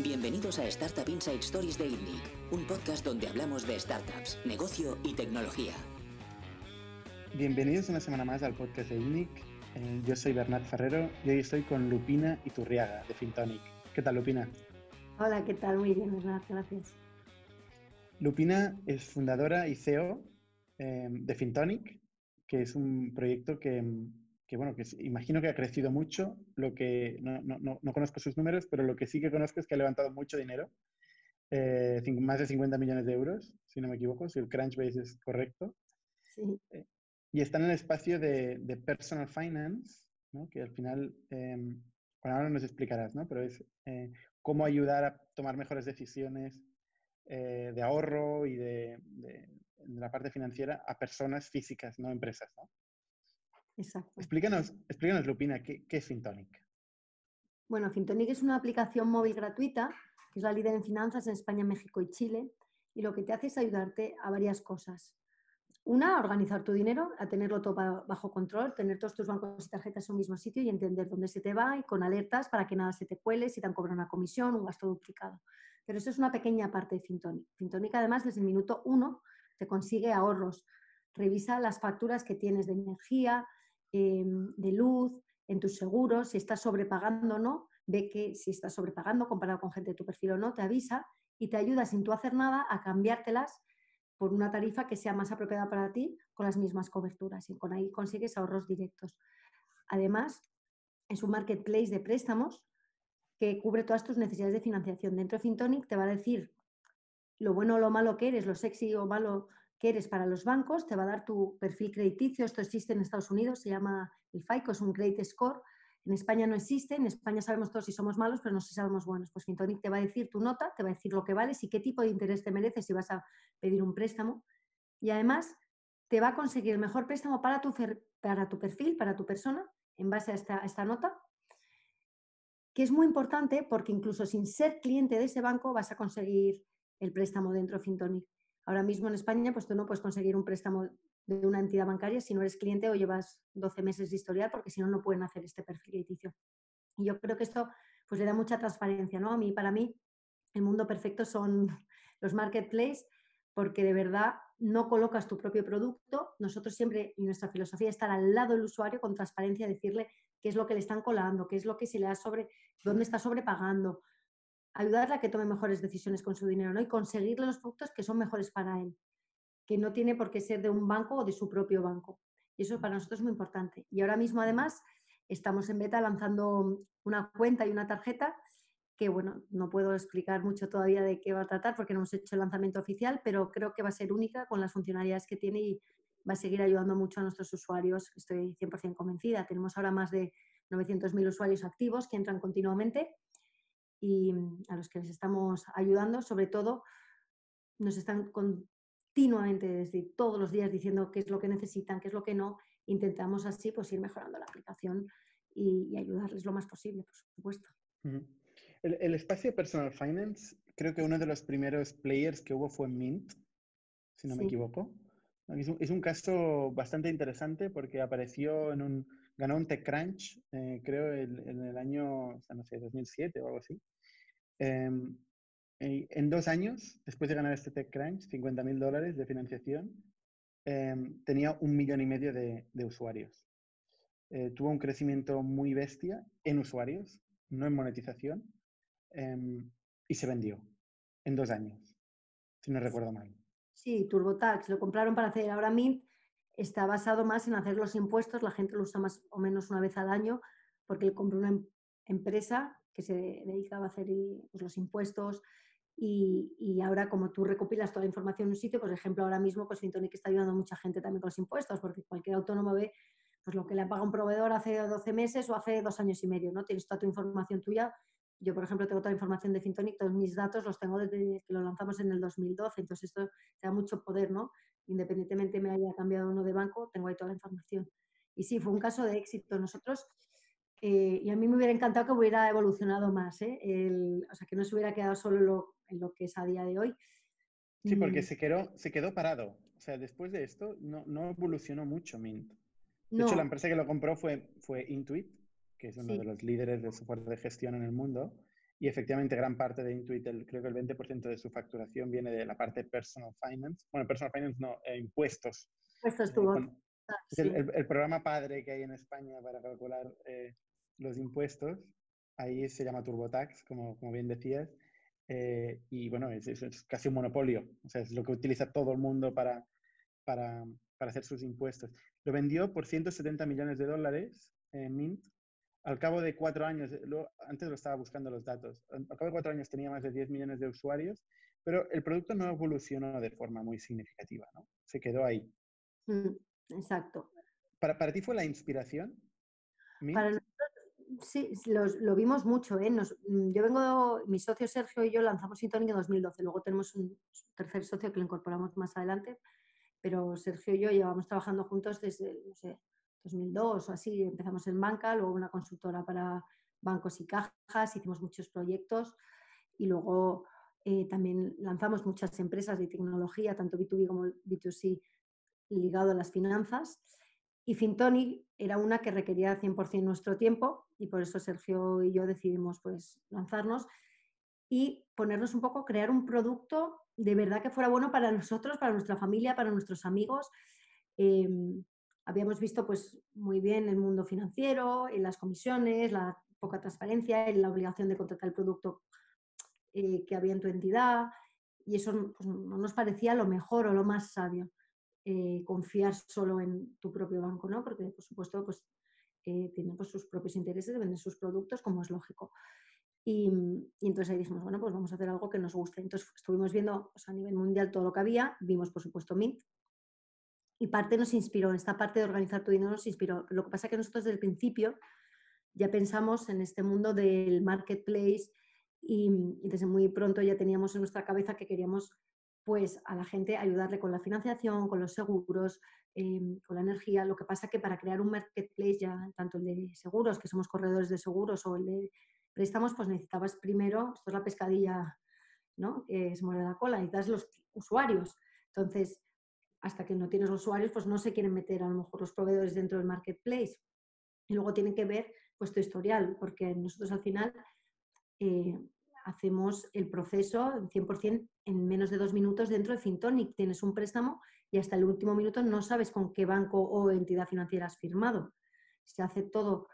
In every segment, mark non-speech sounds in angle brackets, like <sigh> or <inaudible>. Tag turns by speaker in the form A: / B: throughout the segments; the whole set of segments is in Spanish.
A: Bienvenidos a Startup Inside Stories de ITNIC, un podcast donde hablamos de startups, negocio y tecnología.
B: Bienvenidos una semana más al podcast de ITNIC. Eh, yo soy Bernat Ferrero y hoy estoy con Lupina Iturriaga de Fintonic. ¿Qué tal, Lupina?
C: Hola, ¿qué tal? Muy bien, Bernat, gracias.
B: Lupina es fundadora y CEO eh, de Fintonic, que es un proyecto que, que bueno, que imagino que ha crecido mucho, lo que no, no, no, conozco sus números, pero lo que sí que conozco es que ha levantado mucho dinero, eh, más de 50 millones de euros, si no me equivoco, si el Crunchbase es correcto.
C: Sí.
B: Eh, y está en el espacio de, de personal finance, ¿no? que al final, eh, bueno, ahora nos explicarás, ¿no? pero es eh, cómo ayudar a tomar mejores decisiones eh, de ahorro y de, de, de, la parte financiera a personas físicas, no empresas. ¿no?
C: Exacto.
B: Explícanos, explícanos Lupina, ¿qué, ¿qué, es Fintonic?
C: Bueno, Fintonic es una aplicación móvil gratuita, que es la líder en finanzas en España, México y Chile, y lo que te hace es ayudarte a varias cosas. Una, a organizar tu dinero, a tenerlo todo bajo control, tener todos tus bancos y tarjetas en un mismo sitio y entender dónde se te va y con alertas para que nada se te cuele, si te han cobrado una comisión, un gasto duplicado. Pero eso es una pequeña parte de Fintonic. Fintonic, además, desde el minuto uno te consigue ahorros. Revisa las facturas que tienes de energía, eh, de luz, en tus seguros, si estás sobrepagando o no, ve que si estás sobrepagando comparado con gente de tu perfil o no, te avisa y te ayuda sin tú hacer nada a cambiártelas por una tarifa que sea más apropiada para ti con las mismas coberturas y con ahí consigues ahorros directos. Además, es un marketplace de préstamos que cubre todas tus necesidades de financiación. Dentro de Fintonic te va a decir lo bueno o lo malo que eres, lo sexy o malo que eres para los bancos, te va a dar tu perfil crediticio. Esto existe en Estados Unidos, se llama el FICO, es un Credit Score. En España no existe, en España sabemos todos si somos malos, pero no si somos buenos. Pues Fintonic te va a decir tu nota, te va a decir lo que vales y qué tipo de interés te mereces si vas a pedir un préstamo. Y además te va a conseguir el mejor préstamo para tu, para tu perfil, para tu persona, en base a esta, a esta nota, que es muy importante porque incluso sin ser cliente de ese banco vas a conseguir el préstamo dentro de Fintonic. Ahora mismo en España, pues tú no puedes conseguir un préstamo de una entidad bancaria si no eres cliente o llevas 12 meses de historial, porque si no, no pueden hacer este perfil crediticio. Y yo creo que esto pues le da mucha transparencia, ¿no? A mí, para mí, el mundo perfecto son <laughs> los marketplaces, porque de verdad no colocas tu propio producto. Nosotros siempre, y nuestra filosofía es estar al lado del usuario con transparencia, decirle qué es lo que le están colando, qué es lo que se le da sobre, dónde está sobrepagando, ayudarle a que tome mejores decisiones con su dinero y conseguirle los productos que son mejores para él, que no tiene por qué ser de un banco o de su propio banco. Y eso para nosotros es muy importante. Y ahora mismo, además, estamos en beta lanzando una cuenta y una tarjeta que, bueno, no puedo explicar mucho todavía de qué va a tratar porque no hemos hecho el lanzamiento oficial, pero creo que va a ser única con las funcionalidades que tiene y va a seguir ayudando mucho a nuestros usuarios. Estoy 100% convencida. Tenemos ahora más de 900.000 usuarios activos que entran continuamente y a los que les estamos ayudando, sobre todo, nos están continuamente, desde todos los días, diciendo qué es lo que necesitan, qué es lo que no. Intentamos así pues ir mejorando la aplicación y, y ayudarles lo más posible, por supuesto.
B: el, el, espacio Personal Finance, creo que uno de los primeros players que hubo fue Mint, si no sí. me equivoco. Es un, es un, caso bastante interesante porque apareció en un, ganó un TechCrunch, eh, creo, en el año, o sea, no sé, 2007 o algo así. Eh, en dos años, después de ganar este TechCrunch, 50 mil dólares de financiación, eh, tenía un millón y medio de, usuarios. Eh, tuvo un crecimiento muy bestia en usuarios, no en monetización, y se vendió en dos años, si no recuerdo mal.
C: Sí, TurboTax, lo compraron para hacer ahora Mint, está basado más en hacer los impuestos, la gente lo usa más o menos una vez al año, porque él compró una em empresa que se dedicaba a hacer pues, los impuestos y, y, ahora como tú recopilas toda la información en un sitio, por ejemplo, ahora mismo pues Fintonic está ayudando a mucha gente también con los impuestos, porque cualquier autónomo ve pues lo que le paga un proveedor hace 12 meses o hace dos años y medio, ¿no? Tienes toda tu información tuya. Yo, por ejemplo, tengo toda la información de Fintonic, todos mis datos los tengo desde que lo lanzamos en el 2012, entonces esto te da mucho poder, ¿no? Independientemente me haya cambiado uno de banco, tengo ahí toda la información. Y sí, fue un caso de éxito. Nosotros, eh, y a mí me hubiera encantado que hubiera evolucionado más, ¿eh? El, o sea, que no se hubiera quedado solo lo, en lo que es a día de hoy.
B: Sí, porque se quedó, se quedó parado. O sea, después de esto no, no evolucionó mucho Mint. De no. hecho, la empresa que lo compró fue, fue Intuit, que es uno sí. de los líderes de software de gestión en el mundo. Y efectivamente gran parte de Intuit, creo que el 20% de su facturación viene de la parte personal finance. Bueno, personal finance no, eh, impuestos.
C: Impuestos tuvo.
B: Ah, el, programa padre que hay en España para calcular eh, los impuestos, ahí se llama TurboTax, como, como bien decías. Eh, y bueno, es, es, casi un monopolio. O sea, es lo que utiliza todo el mundo para, para, para hacer sus impuestos. Lo vendió por 170 millones de dólares en Mint al cabo de cuatro años, eh, antes lo estaba buscando los datos, al cabo de cuatro años tenía más de 10 millones de usuarios, pero el producto no evolucionó de forma muy significativa, ¿no? Se quedó ahí.
C: Mm, exacto.
B: ¿Para, ¿Para, ti fue la inspiración?
C: Para nosotros, sí, lo vimos mucho. ¿eh? Mm, yo vengo, mi socio Sergio y yo lanzamos Sintonic en 2012, luego tenemos un tercer socio que lo incorporamos más adelante, pero Sergio y yo llevamos trabajando juntos desde, no sé, 2002 o así, empezamos en banca, luego una consultora para bancos y cajas, hicimos muchos proyectos y luego eh, también lanzamos muchas empresas de tecnología, tanto B2B como B2C, ligado a las finanzas. Y Fintoni era una que requería 100% nuestro tiempo y por eso Sergio y yo decidimos pues, lanzarnos y ponernos un poco, crear un producto de verdad que fuera bueno para nosotros, para nuestra familia, para nuestros amigos. Em, habíamos visto pues muy bien el mundo financiero, en las comisiones, la poca transparencia, la obligación de contratar el producto eh, que había en tu entidad y eso pues, no nos parecía lo mejor o lo más sabio. Eh, confiar solo en tu propio banco, ¿no? Porque, por supuesto, pues, eh, tiene pues, sus propios intereses de vender sus productos, como es lógico. Y, entonces ahí dijimos, bueno, pues vamos a hacer algo que nos guste. Entonces estuvimos viendo pues, a nivel mundial todo lo que había, vimos, por supuesto, Mint, y parte nos inspiró, esta parte de organizar tu dinero nos inspiró. Lo que pasa es que nosotros desde el principio ya pensamos en este mundo del marketplace y, desde muy pronto ya teníamos en nuestra cabeza que queríamos pues a la gente ayudarle con la financiación, con los seguros, em, con la energía. Lo que pasa es que para crear un marketplace, ya tanto el de seguros, que somos corredores de seguros, o el de préstamos, pues necesitabas primero, esto es la pescadilla, ¿no? Que se muere la cola, necesitas los usuarios. Entonces, hasta que no tienes usuarios, pues no se quieren meter a lo mejor los proveedores dentro del marketplace. Y luego tienen que ver pues tu historial, porque nosotros al final eh, hacemos el proceso 100% en menos de dos minutos dentro de Fintonic. Tienes un préstamo y hasta el último minuto no sabes con qué banco o entidad financiera has firmado. Se hace todo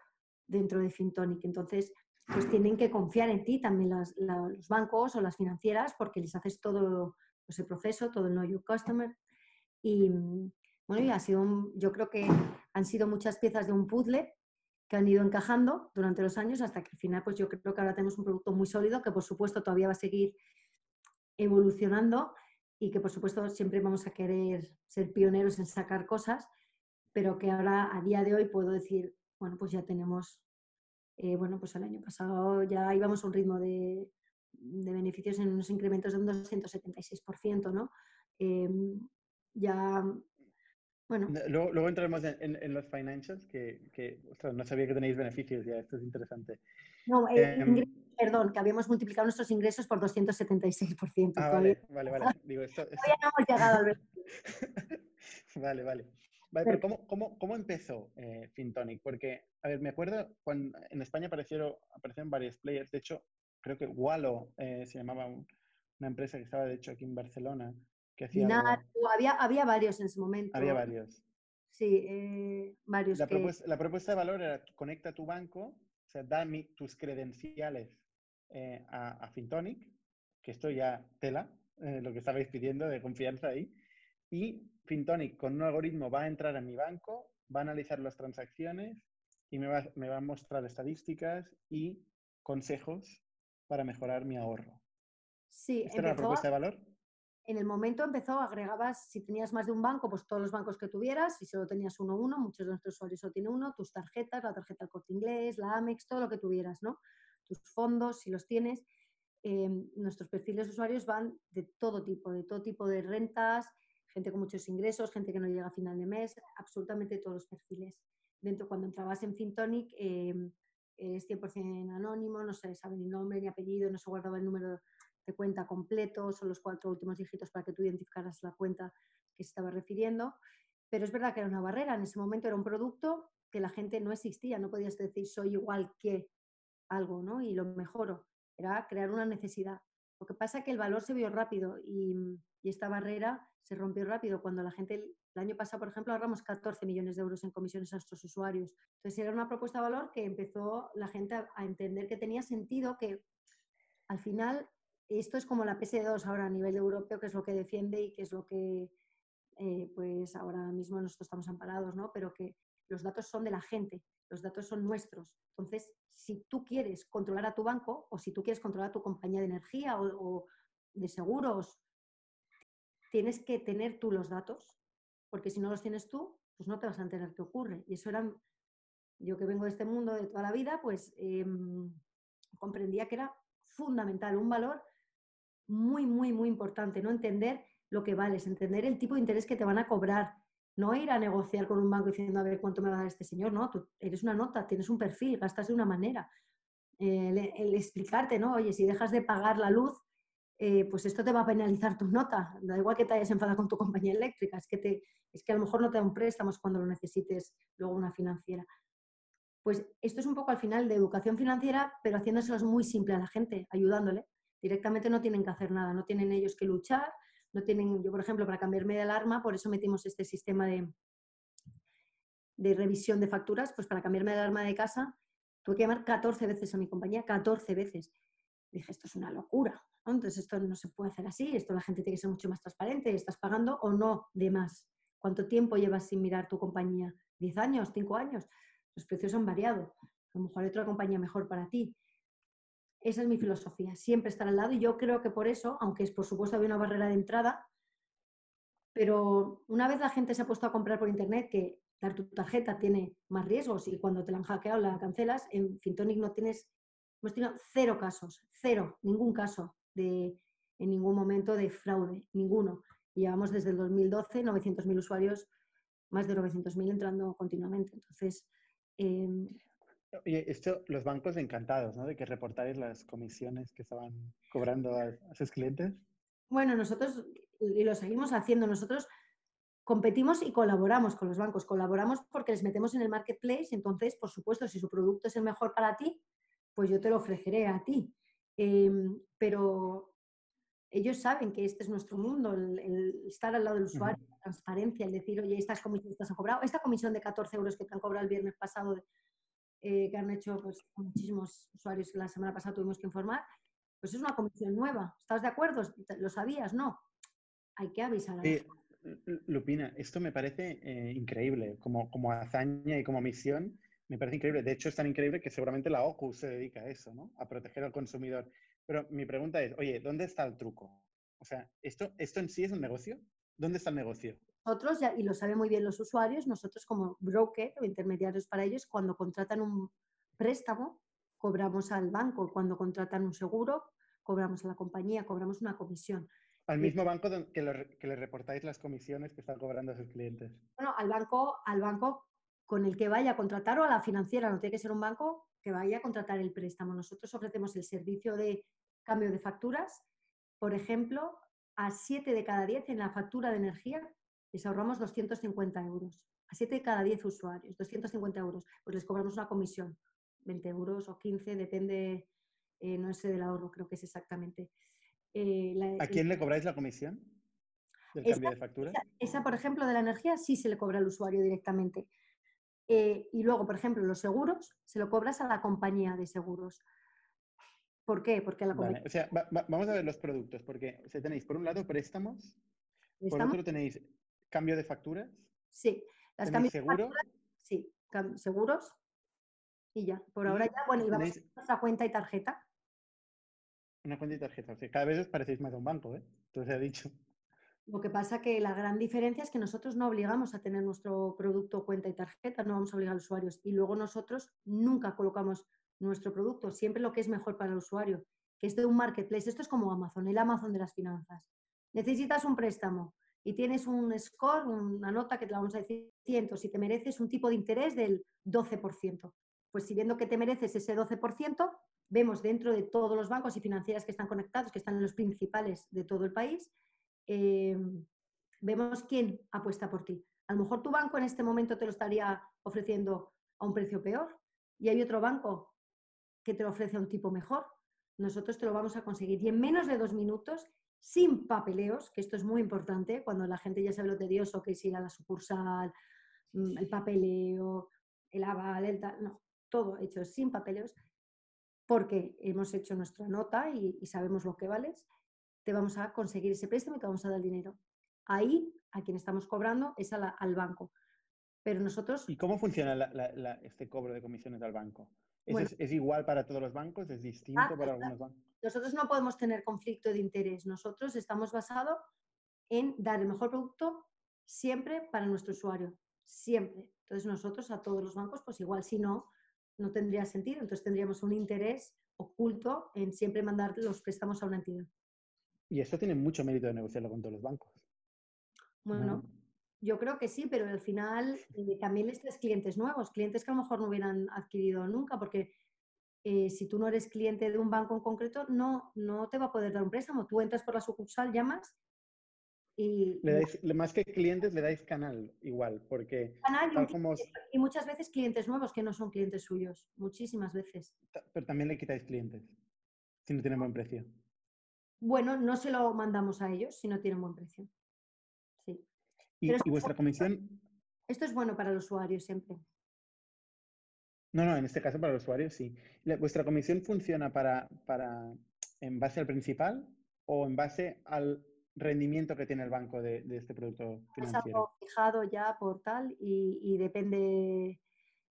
C: dentro de Fintonic. Entonces, pues tienen que confiar en ti también los bancos o las financieras porque les haces todo pues, proceso, todo el Know Your Customer. Y mm, bueno, y ha sido yo creo que han sido muchas piezas de un puzzle que han ido encajando durante los años hasta que al final, pues yo creo que ahora tenemos un producto muy sólido que por supuesto todavía va a seguir evolucionando y que por supuesto siempre vamos a querer ser pioneros en sacar cosas, pero que ahora a día de hoy puedo decir, bueno, pues ya tenemos, eh, bueno, pues el año pasado ya íbamos a un ritmo de, de beneficios en unos incrementos de un 276%, ¿no? Em, ya, bueno.
B: Luego, entraremos en, los financials, que, que no sabía que tenéis beneficios ya, esto es interesante.
C: No, eh, em, perdón, que habíamos multiplicado nuestros ingresos por 276%.
B: Ah, vale, vale, vale. <laughs> Digo, esto,
C: Todavía no hemos llegado al <laughs>
B: Vale, vale. Vale, pero ¿cómo, cómo, cómo empezó eh, Fintonic? Porque, a ver, me acuerdo cuando en España aparecieron, aparecieron varios players. De hecho, creo que Wallo eh, se llamaba una empresa que estaba, de hecho, aquí en Barcelona,
C: había, había varios en ese momento.
B: Había varios.
C: Sí, eh, varios.
B: La, propuesta, la, propuesta, de valor era conecta tu banco, o sea, da tus credenciales eh, a, Fintonic, que esto ya tela, eh, lo que estabais pidiendo de confianza ahí, y Fintonic con un algoritmo va a entrar a mi banco, va a analizar las transacciones y me va, me va a mostrar estadísticas y consejos para mejorar mi ahorro.
C: Sí,
B: ¿Esta era la propuesta de valor?
C: En el momento empezó, agregabas, si tenías más de un banco, pues todos los bancos que tuvieras, si solo tenías uno, uno, muchos de nuestros usuarios solo tienen uno, tus tarjetas, la tarjeta del corte inglés, la Amex, todo lo que tuvieras, ¿no? Tus fondos, si los tienes. Em, nuestros perfiles de usuarios van de todo tipo, de todo tipo de rentas, gente con muchos ingresos, gente que no llega a final de mes, absolutamente todos los perfiles. Dentro, cuando entrabas en Fintonic, eh, es 100% anónimo, no se sabe ni nombre ni apellido, no se guardaba el número de cuenta completo, son los cuatro últimos dígitos para que tú identificaras la cuenta que se estaba refiriendo. Pero es verdad que era una barrera, en ese momento era un producto que la gente no existía, no podías decir soy igual que algo, ¿no? Y lo mejoro. era crear una necesidad. Lo que pasa es que el valor se vio rápido y, y esta barrera se rompió rápido cuando la gente, el año pasado, por ejemplo, ahorramos 14 millones de euros en comisiones a nuestros usuarios. Entonces era una propuesta de valor que empezó la gente a, a entender que tenía sentido, que al final esto es como la PS2 ahora a nivel europeo, que es lo que defiende y que es lo que, eh, pues ahora mismo nosotros estamos amparados, ¿no? Pero que los datos son de la gente, los datos son nuestros. Entonces, si tú quieres controlar a tu banco o si tú quieres controlar a tu compañía de energía o, de seguros, tienes que tener tú los datos, porque si no los tienes tú, pues no te vas a enterar qué ocurre. Y eso era, yo que vengo de este mundo de toda la vida, pues eh, comprendía que era fundamental, un valor muy, muy, muy importante, ¿no? Entender lo que vales, entender el tipo de interés que te van a cobrar, no ir a negociar con un banco diciendo a ver cuánto me va a dar este señor, no, tú eres una nota, tienes un perfil, gastas de una manera. El, el explicarte, ¿no? Oye, si dejas de pagar la luz, eh, pues esto te va a penalizar tu nota. Da igual que te hayas enfadado con tu compañía eléctrica, es que, te, es que a lo mejor no te dan préstamos cuando lo necesites luego una financiera. Pues esto es un poco al final de educación financiera, pero haciéndoselos muy simple a la gente, ayudándole. Directamente no tienen que hacer nada, no tienen ellos que luchar, no tienen, yo por ejemplo, para cambiarme de alarma, por eso metimos este sistema de, de revisión de facturas, pues para cambiarme de alarma de casa, tuve que llamar 14 veces a mi compañía, 14 veces. Dije, esto es una locura, entonces esto no se puede hacer así, esto la gente tiene que ser mucho más transparente, estás pagando o no de más. ¿Cuánto tiempo llevas sin mirar tu compañía? ¿10 años? ¿5 años? Los precios han variado. A lo mejor hay otra compañía mejor para ti. Esa es mi filosofía, siempre estar al lado y yo creo que por eso, aunque es por supuesto había una barrera de entrada, pero una vez la gente se ha puesto a comprar por internet que dar tu tarjeta tiene más riesgos y cuando te la han hackeado la cancelas, en Fintonic no tienes, hemos tenido cero casos, cero, ningún caso de, en ningún momento de fraude, ninguno. Y llevamos desde el 2012 900.000 usuarios, más de 900.000 entrando continuamente. Entonces, eh,
B: Oye, esto, los bancos encantados, ¿no? De que reportáis las comisiones que estaban cobrando a, a sus clientes.
C: Bueno, nosotros, y lo seguimos haciendo, nosotros competimos y colaboramos con los bancos. Colaboramos porque les metemos en el marketplace, entonces, por supuesto, si su producto es el mejor para ti, pues yo te lo ofreceré a ti. Eh, pero ellos saben que este es nuestro mundo, el, el estar al lado del usuario, uh -huh. la transparencia, el decir, oye, estas comisiones te han cobrado, esta comisión de 14 euros que te han cobrado el viernes pasado eh, que han hecho pues, muchísimos usuarios que la semana pasada tuvimos que informar, pues es una comisión nueva. ¿Estás de acuerdo? ¿Lo sabías? No. Hay que avisar a la
B: eh, Lupina, esto me parece eh, increíble. Como, como hazaña y como misión, me parece increíble. De hecho, es tan increíble que seguramente la OCU se dedica a eso, ¿no? A proteger al consumidor. Pero mi pregunta es, oye, ¿dónde está el truco? O sea, ¿esto, esto en sí es un negocio? ¿Dónde está el negocio?
C: Nosotros, y lo saben muy bien los usuarios, nosotros como broker o intermediarios para ellos, cuando contratan un préstamo, cobramos al banco, cuando contratan un seguro, cobramos a la compañía, cobramos una comisión.
B: Al mismo banco que, lo, que le reportáis las comisiones que están cobrando a sus clientes.
C: Bueno, al banco, al banco con el que vaya a contratar o a la financiera, no tiene que ser un banco que vaya a contratar el préstamo. Nosotros ofrecemos el servicio de cambio de facturas, por ejemplo, a 7 de cada 10 en la factura de energía les ahorramos 250 euros. A 7 de cada 10 usuarios, 250 euros. Pues les cobramos una comisión, 20 euros o 15, depende, eh, no sé del ahorro, creo que es exactamente.
B: Eh, la, ¿A quién le cobráis la comisión del esa, cambio de factura?
C: Esa, esa, por ejemplo, de la energía sí se le cobra al usuario directamente. Eh, y luego, por ejemplo, los seguros se lo cobras a la compañía de seguros. ¿Por qué? Porque la
B: vale, o sea, va, va, vamos a ver los productos, porque o sea, tenéis por un lado préstamos, ¿Préstamos? por otro tenéis ¿Cambio de facturas?
C: Sí.
B: Las cambios seguro?
C: Facturas, sí, seguros. Y ya. Por ahora ya, bueno, y vamos ¿Tenéis... a nuestra cuenta y tarjeta.
B: Una cuenta y tarjeta. O sea, cada vez os parecéis más a un banco, ¿eh? Entonces ha dicho.
C: Lo que pasa que la gran diferencia es que nosotros no obligamos a tener nuestro producto, cuenta y tarjeta, no vamos a obligar a los usuarios. Y luego nosotros nunca colocamos nuestro producto, siempre lo que es mejor para el usuario, que es de un marketplace. Esto es como Amazon, el Amazon de las finanzas. Necesitas un préstamo, y tienes un score, una nota que te la vamos a decir 100, si te mereces un tipo de interés del 12%. Pues si viendo que te mereces ese 12%, vemos dentro de todos los bancos y financieras que están conectados, que están en los principales de todo el país, eh, vemos quién apuesta por ti. A lo mejor tu banco en este momento te lo estaría ofreciendo a un precio peor y hay otro banco que te lo ofrece a un tipo mejor. nosotros te lo vamos a conseguir. Y en menos de dos minutos, sin papeleos, que esto es muy importante, cuando la gente ya sabe lo tedioso que es ir a la sucursal, mm, el papeleo, el aval, el tal, no, todo hecho sin papeleos, porque hemos hecho nuestra nota y, sabemos lo que vales, te vamos a conseguir ese préstamo y te vamos a dar el dinero. Ahí, a quien estamos cobrando es al banco. Pero nosotros...
B: ¿Y cómo funciona este cobro de comisiones al banco? ¿Es, igual para todos los bancos? ¿Es distinto ah, para algunos bancos?
C: Nosotros no podemos tener conflicto de interés. Nosotros estamos basados en dar el mejor producto siempre para nuestro usuario. Siempre. Entonces nosotros a todos los bancos, pues igual, si no, no tendría sentido. Entonces tendríamos un interés oculto en siempre mandar los préstamos a una entidad.
B: Y eso tiene mucho mérito de negociarlo con todos los bancos.
C: Bueno, yo creo que sí, pero al final eh, también les traes clientes nuevos, clientes que a lo mejor no hubieran adquirido nunca, porque eh, si tú no eres cliente de un banco en concreto, no, no te va a poder dar un préstamo. Tú entras por la sucursal, llamas y...
B: Le dais, más que clientes, le dais canal igual, porque...
C: Canal y, muchas veces clientes nuevos que no son clientes suyos, muchísimas veces.
B: Pero también le quitáis clientes, si no tienen buen precio.
C: Bueno, no se lo mandamos a ellos si no tienen buen precio.
B: ¿Y, vuestra comisión?
C: Esto es bueno para el usuario siempre.
B: No, no, en este caso para el usuario sí. ¿Vuestra comisión funciona para, para en base al principal o en base al rendimiento que tiene el banco de, este producto financiero? Es algo
C: fijado ya por tal y, depende,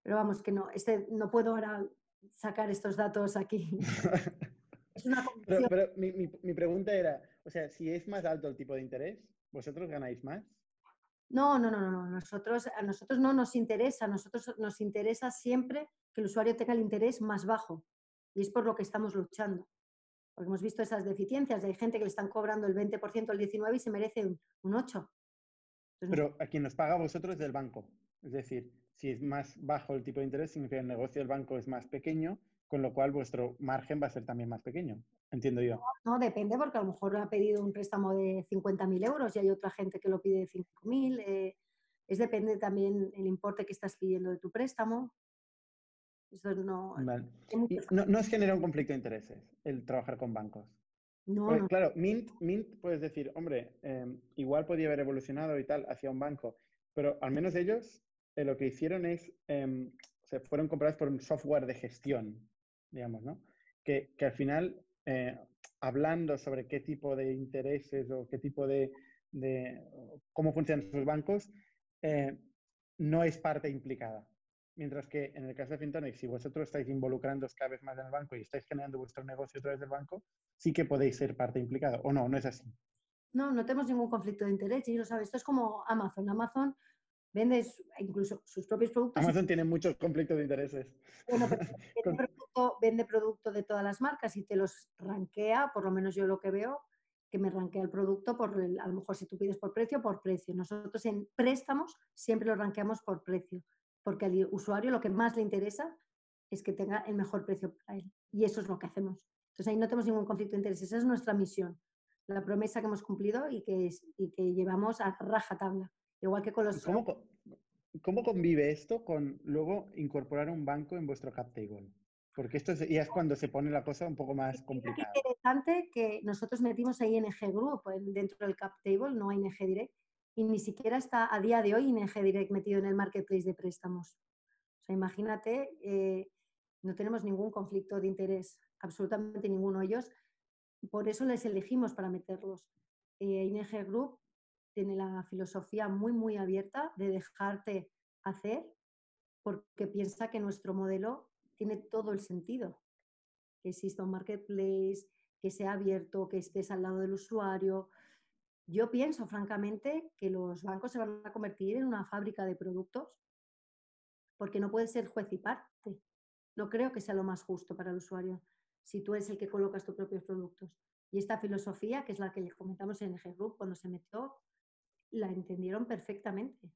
C: pero vamos que no, este, no puedo ahora sacar estos datos aquí. <laughs>
B: es una pero, pero mi, mi pregunta era, o sea, si es más alto el tipo de interés, ¿vosotros ganáis más?
C: No, no, no, no, Nosotros, a nosotros no nos interesa, a nosotros nos interesa siempre que el usuario tenga el interés más bajo. Y es por lo que estamos luchando. Porque hemos visto esas deficiencias. Hay gente que le están cobrando el 20%, el 19% y se merece un, 8%.
B: Pero a quien nos paga a vosotros es del banco. Es decir, si es más bajo el tipo de interés, significa que el negocio del banco es más pequeño, con lo cual vuestro margen va a ser también más pequeño entiendo yo.
C: No, depende, porque a lo mejor ha pedido un préstamo de 50.000 euros y hay otra gente que lo pide de 5.000. Eh, es depende también el importe que estás pidiendo de tu préstamo.
B: Eso no, no, no, os genera un conflicto de intereses el trabajar con bancos. No, Claro, Mint, Mint puedes decir, hombre, em, igual podía haber evolucionado y tal hacia un banco, pero al menos ellos eh, lo que hicieron es, em, se fueron comprados por un software de gestión, digamos, ¿no? Que, que al final eh, hablando sobre qué tipo de intereses o qué tipo de, cómo funcionan sus bancos, eh, no es parte implicada. Mientras que en el caso de Fintonic, si vosotros estáis involucrando cada vez más en el banco y estáis generando vuestro negocio a través del banco, sí que podéis ser parte implicada. ¿O no? ¿No es así?
C: No, no tenemos ningún conflicto de interés. Y lo sabes, esto es como Amazon. Amazon vende incluso sus propios productos.
B: Amazon tiene muchos conflictos de intereses.
C: Bueno, <laughs> vende, producto, de todas las marcas y te los rankea, por lo menos yo lo que veo, que me rankea el producto por, a lo mejor si tú pides por precio, por precio. Nosotros en préstamos siempre lo ranqueamos por precio, porque al usuario lo que más le interesa es que tenga el mejor precio para él. Y eso es lo que hacemos. Entonces ahí no tenemos ningún conflicto de intereses. Esa es nuestra misión, la promesa que hemos cumplido y que, y que llevamos a raja tabla. Igual que con los...
B: ¿Cómo, ¿Cómo convive esto con luego incorporar un banco en vuestro cap table? Porque esto ya es cuando se pone la cosa un poco más complicada.
C: Es interesante que nosotros metimos a ING Group dentro del cap table, no a ING Direct, y ni siquiera está a día de hoy ING Direct metido en el marketplace de préstamos. O sea, imagínate, eh, no tenemos ningún conflicto de interés, absolutamente ninguno. Ellos, por eso les elegimos para meterlos. Eh, ING Group tiene la filosofía muy, muy abierta de dejarte hacer porque piensa que nuestro modelo tiene todo el sentido. Que exista un marketplace, que sea abierto, que estés al lado del usuario. Yo pienso, francamente, que los bancos se van a convertir en una fábrica de productos porque no puede ser juez y parte. No creo que sea lo más justo para el usuario si tú eres el que colocas tus propios productos. Y esta filosofía, que es la que comentamos en el Group cuando se metió, la entendieron perfectamente.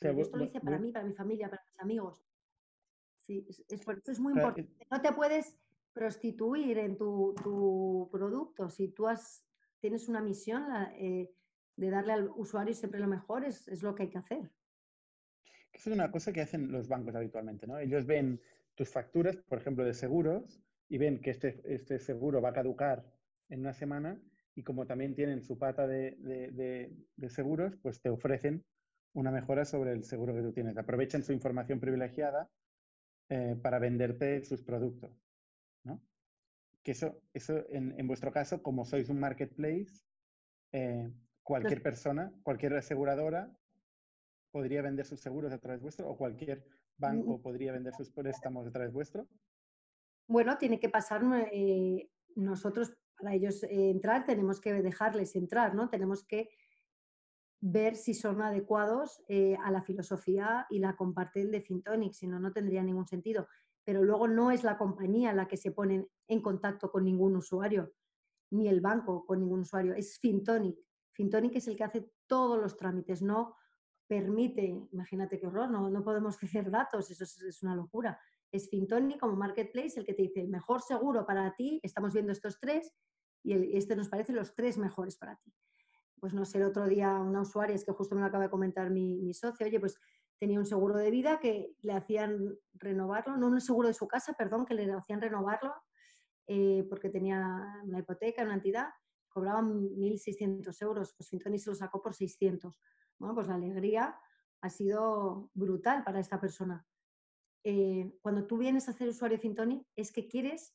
C: esto lo hice para mí, para mi familia, para mis amigos. Sí, es, por eso es muy importante. No te puedes prostituir en tu, producto. Si tú has, tienes una misión eh, de darle al usuario siempre lo mejor, es, es lo que hay que hacer.
B: Es una cosa que hacen los bancos habitualmente, ¿no? Ellos ven tus facturas, por ejemplo, de seguros, y ven que este, este seguro va a caducar en una semana, y como también tienen su pata de, seguros, pues te ofrecen una mejora sobre el seguro que tú tienes. Aprovechan su información privilegiada eh, para venderte sus productos. ¿no? Que eso, eso en, vuestro caso, como sois un marketplace, eh, cualquier persona, cualquier aseguradora podría vender sus seguros a través vuestro o cualquier banco podría vender sus préstamos a través vuestro.
C: Bueno, tiene que pasar, eh, nosotros para ellos eh, entrar tenemos que dejarles entrar, ¿no? Tenemos que ver si son adecuados eh, a la filosofía y la comparten de Fintonic, si no, no tendría ningún sentido. Pero luego no es la compañía la que se pone en contacto con ningún usuario, ni el banco con ningún usuario, es Fintonic. Fintonic es el que hace todos los trámites, no permite, imagínate qué horror, no, no podemos <laughs> hacer datos, eso es, una locura. Es Fintonic como marketplace el que te dice, el mejor seguro para ti, estamos viendo estos tres y este nos parece los tres mejores para ti. Pues no sé, el otro día una usuaria, es que justo me lo acaba de comentar mi, socio, oye, pues tenía un seguro de vida que le hacían renovarlo, no un seguro de su casa, perdón, que le hacían renovarlo eh, porque tenía una hipoteca, una entidad, cobraban 1.600 euros, pues Fintoni se lo sacó por 600. Bueno, pues la alegría ha sido brutal para esta persona. Eh, cuando tú vienes a hacer usuario Fintoni es que quieres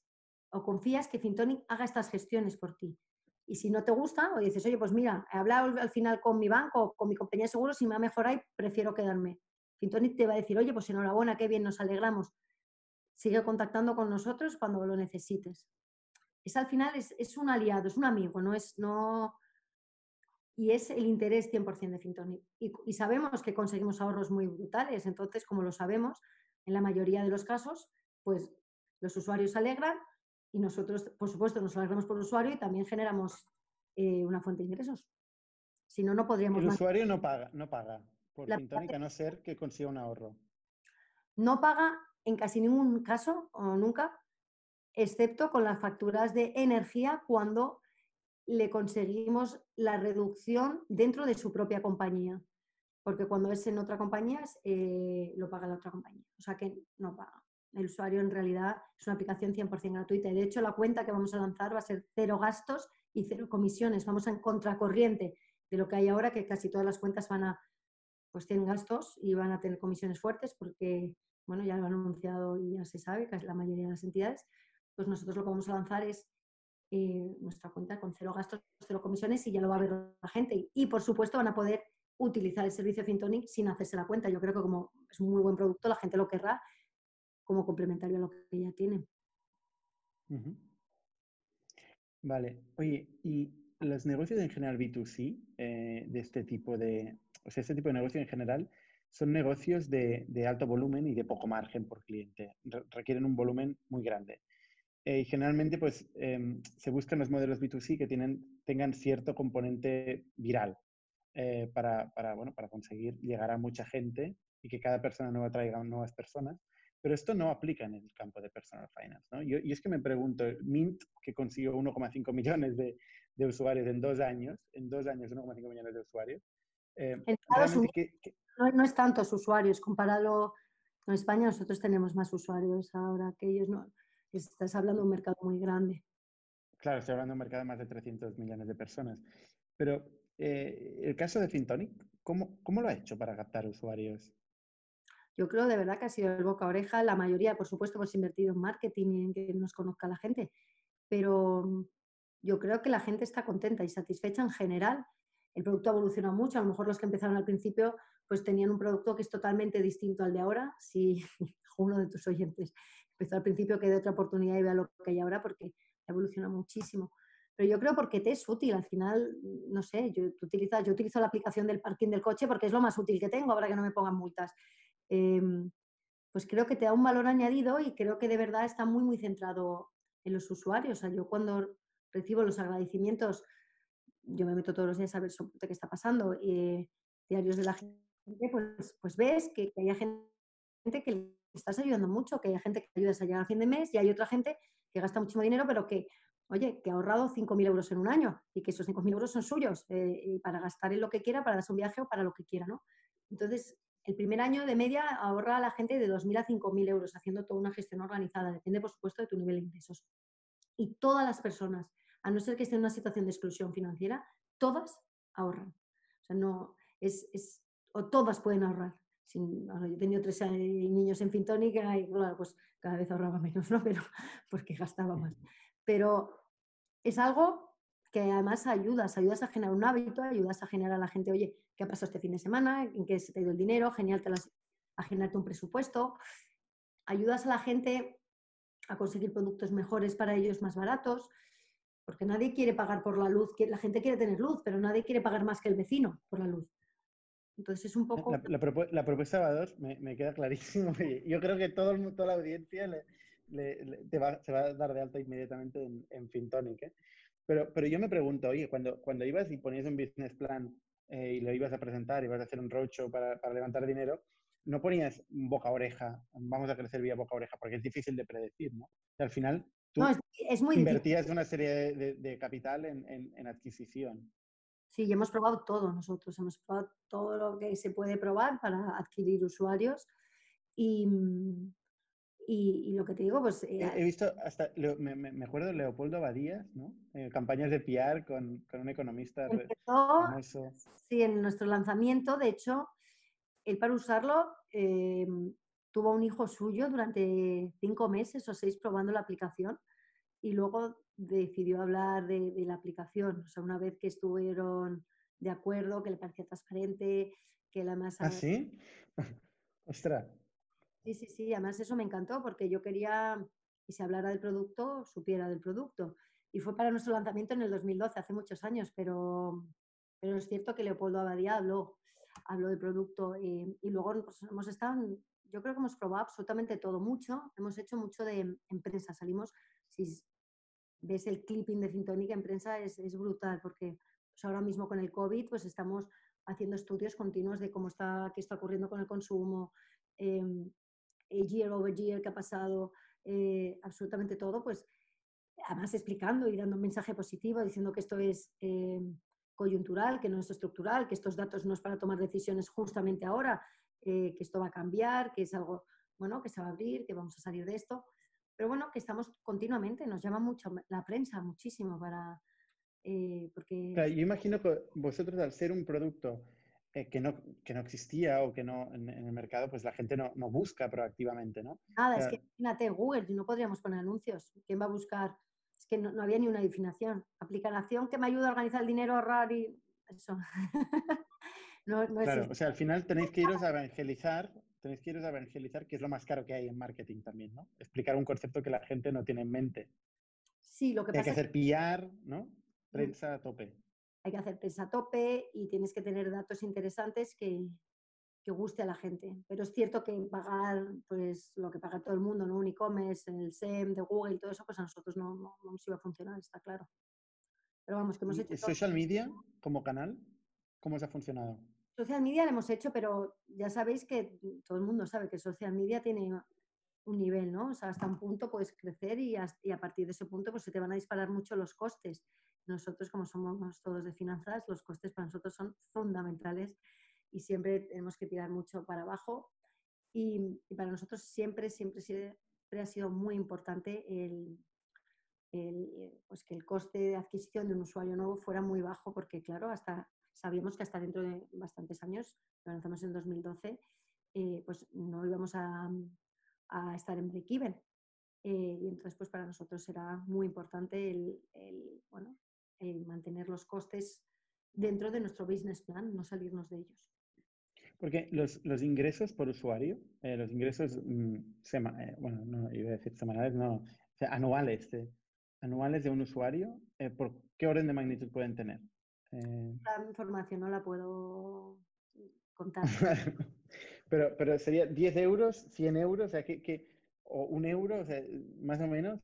C: o confías que Fintonic haga estas gestiones por ti. Y si no te gusta, o dices, oye, pues mira, he hablado al final con mi banco, con mi compañía de seguros, y me ha mejorado y prefiero quedarme. Fintonic te va a decir, oye, pues enhorabuena, qué bien, nos alegramos. Sigue contactando con nosotros cuando lo necesites. Es al final, es, un aliado, es un amigo, no es, no... Y es el interés 100% de Fintonic. Y, y sabemos que conseguimos ahorros muy brutales, entonces, como lo sabemos, en la mayoría de los casos, pues los usuarios se alegran, y nosotros, por supuesto, nos alegramos por el usuario y también generamos eh, una fuente de ingresos. Si no, no podríamos...
B: El usuario no paga, no paga por la a no ser que consiga un ahorro.
C: No paga en casi ningún caso o nunca, excepto con las facturas de energía cuando le conseguimos la reducción dentro de su propia compañía. Porque cuando es en otra compañía, eh, lo paga la otra compañía. O sea que no paga el usuario en realidad es una aplicación 100% gratuita. Y de hecho, la cuenta que vamos a lanzar va a ser cero gastos y cero comisiones. Vamos en contracorriente de lo que hay ahora, que casi todas las cuentas van a, pues tienen gastos y van a tener comisiones fuertes porque, bueno, ya lo han anunciado y ya se sabe, casi la mayoría de las entidades. Pues nosotros lo que vamos a lanzar es eh, nuestra cuenta con cero gastos, cero comisiones y ya lo va a ver la gente. Y, por supuesto van a poder utilizar el servicio Fintonic sin hacerse la cuenta. Yo creo que como es un muy buen producto, la gente lo querrá como complementario a lo que ya tiene.
B: Vale, oye, ¿y los negocios en general B2C eh, de este tipo de, o sea, este tipo de negocio en general son negocios de, alto volumen y de poco margen por cliente, requieren un volumen muy grande. Eh, y generalmente, pues, em, se buscan los modelos B2C que tienen, tengan cierto componente viral eh, para, para, bueno, para conseguir llegar a mucha gente y que cada persona nueva traiga nuevas personas. Pero esto no aplica en el campo de personal finance. ¿no? Yo, y es que me pregunto, Mint, que consiguió 1,5 millones de, de, usuarios en dos años, en dos años 1,5 millones de usuarios.
C: Eh, no, no, es tantos usuarios, comparado con España, nosotros tenemos más usuarios ahora que ellos. No, estás hablando de un mercado muy grande.
B: Claro, estoy hablando de un mercado de más de 300 millones de personas. Pero eh, el caso de Fintonic, ¿cómo, ¿cómo lo ha hecho para captar usuarios
C: yo creo de verdad que ha sido el boca a oreja. La mayoría, por supuesto, hemos invertido en marketing y en que nos conozca la gente, pero yo creo que la gente está contenta y satisfecha en general. El producto ha evolucionado mucho. A lo mejor los que empezaron al principio pues tenían un producto que es totalmente distinto al de ahora. Si <laughs> uno de tus oyentes empezó al principio, que de otra oportunidad y vea lo que hay ahora porque ha evolucionado muchísimo. Pero yo creo porque te es útil. Al final, no sé, yo, yo utilizo la aplicación del parking del coche porque es lo más útil que tengo ahora que no me pongan multas. Em, pues creo que te da un valor añadido y creo que de verdad está muy, muy centrado en los usuarios. O sea, yo cuando recibo los agradecimientos, yo me meto todos los días a ver qué está pasando, eh, diarios de la gente, pues, pues ves que, hay gente que le estás ayudando mucho, que hay gente que ayudas a llegar a fin de mes y hay otra gente que gasta muchísimo dinero, pero que, oye, que ha ahorrado 5.000 euros en un año y que esos 5.000 euros son suyos eh, para gastar en lo que quiera, para darse un viaje o para lo que quiera, ¿no? Entonces, el primer año de media ahorra a la gente de 2.000 a 5.000 euros haciendo toda una gestión organizada. Depende, por supuesto, de tu nivel de ingresos. Y todas las personas, a no ser que estén en una situación de exclusión financiera, todas ahorran. O sea, no, es, es o todas pueden ahorrar. Sin, yo he tenido tres niños en Fintónica y claro, pues cada vez ahorraba menos, ¿no? <laughs> Pero porque gastaba más. Pero es algo que además ayudas, ayudas a generar un hábito, ayudas a generar a la gente, oye, ¿qué ha pasado este fin de semana? ¿En qué se te ha ido el dinero? Genial, te las, a generarte un presupuesto. Ayudas a la gente a conseguir productos mejores para ellos más baratos, porque nadie quiere pagar por la luz, la gente quiere tener luz, pero nadie quiere pagar más que el vecino por la luz. Entonces es un poco...
B: La, la, propuesta de dos me, me, queda clarísimo. <laughs> Yo creo que todo el, toda la audiencia le, te va, se va a dar de alta inmediatamente en, en Fintonic. ¿eh? Pero, pero yo me pregunto, oye, cuando, cuando ibas y ponías un business plan eh, y lo ibas a presentar, ibas a hacer un roadshow para, para levantar dinero, no ponías boca a oreja, vamos a crecer vía boca a oreja, porque es difícil de predecir, ¿no? al final tú
C: es, muy
B: invertías una serie de, de, capital en, en, en, adquisición.
C: Sí, y hemos probado todo nosotros, hemos probado todo lo que se puede probar para adquirir usuarios y, mm, y, lo que te digo, pues...
B: he, eh, visto, hasta, me, me, acuerdo Leopoldo Abadías, ¿no? Eh, campañas de PR con, con un economista
C: famoso. Sí, en nuestro lanzamiento, de hecho, él para usarlo eh, tuvo un hijo suyo durante cinco meses o seis probando la aplicación y luego decidió hablar de, de la aplicación. O sea, una vez que estuvieron de acuerdo, que le parecía transparente, que la masa...
B: ¿Ah, sí? <laughs> Ostras.
C: Sí, sí, sí, además eso me encantó porque yo quería que se hablara del producto, supiera del producto. Y fue para nuestro lanzamiento en el 2012, hace muchos años, pero, pero es cierto que Leopoldo Abadía habló, habló del producto y, luego hemos estado, yo creo que hemos probado absolutamente todo, mucho, hemos hecho mucho de empresa, salimos, si ves el clipping de Fintónica en prensa es, brutal porque pues ahora mismo con el COVID pues estamos haciendo estudios continuos de cómo está, qué está ocurriendo con el consumo, eh, year over year que ha pasado, eh, absolutamente todo, pues además explicando y dando un mensaje positivo, diciendo que esto es eh, coyuntural, que no es estructural, que estos datos no es para tomar decisiones justamente ahora, eh, que esto va a cambiar, que es algo, bueno, que se va a abrir, que vamos a salir de esto. Pero bueno, que estamos continuamente, nos llama mucho la prensa, muchísimo para... porque...
B: yo imagino que vosotros al ser un producto eh, que, no, que no existía o que no en, el mercado, pues la gente no, no busca proactivamente, ¿no?
C: Nada, es que imagínate Google, no podríamos poner anuncios. ¿Quién va a buscar? Es que no, no había ni una definición. Aplicación que me ayuda a organizar el dinero, ahorrar y eso. <laughs>
B: no, no claro, o sea, al final tenéis que iros a evangelizar, tenéis que iros a evangelizar, que es lo más caro que hay en marketing también, ¿no? Explicar un concepto que la gente no tiene en mente.
C: Sí, lo que
B: Hay
C: pasa
B: que hacer pillar, ¿no? Prensa a tope
C: hay que hacer prensa a tope y tienes que tener datos interesantes que, que, guste a la gente. Pero es cierto que pagar pues, lo que paga todo el mundo, ¿no? un e-commerce, el SEM de Google, y todo eso, pues a nosotros no, no, nos iba a funcionar, está claro. Pero vamos, que hemos hecho...
B: ¿Social media como canal? ¿Cómo os ha funcionado?
C: Social media lo hemos hecho, pero ya sabéis que todo el mundo sabe que social media tiene un nivel, ¿no? O sea, hasta un punto puedes crecer y a, y a partir de ese punto pues se te van a disparar mucho los costes. Nosotros, como somos todos de finanzas, los costes para nosotros son fundamentales y siempre tenemos que tirar mucho para abajo. Y, para nosotros siempre, siempre, siempre ha sido muy importante el, pues que el coste de adquisición de un usuario nuevo fuera muy bajo, porque claro, hasta sabíamos que hasta dentro de bastantes años, lo lanzamos en 2012, eh, pues no íbamos a, estar en break-even. Eh, y entonces, pues para nosotros era muy importante el, el, bueno, el mantener los costes dentro de nuestro business plan, no salirnos de ellos.
B: Porque los, los ingresos por usuario, eh, los ingresos, mm, eh, bueno, no iba a decir semanales, no, anuales, anuales de un usuario, ¿por qué orden de magnitud pueden tener?
C: La información no la puedo contar. <laughs>
B: pero, pero sería 10 euros, 100 euros, o sea, que, o un euro, o sea, más o menos.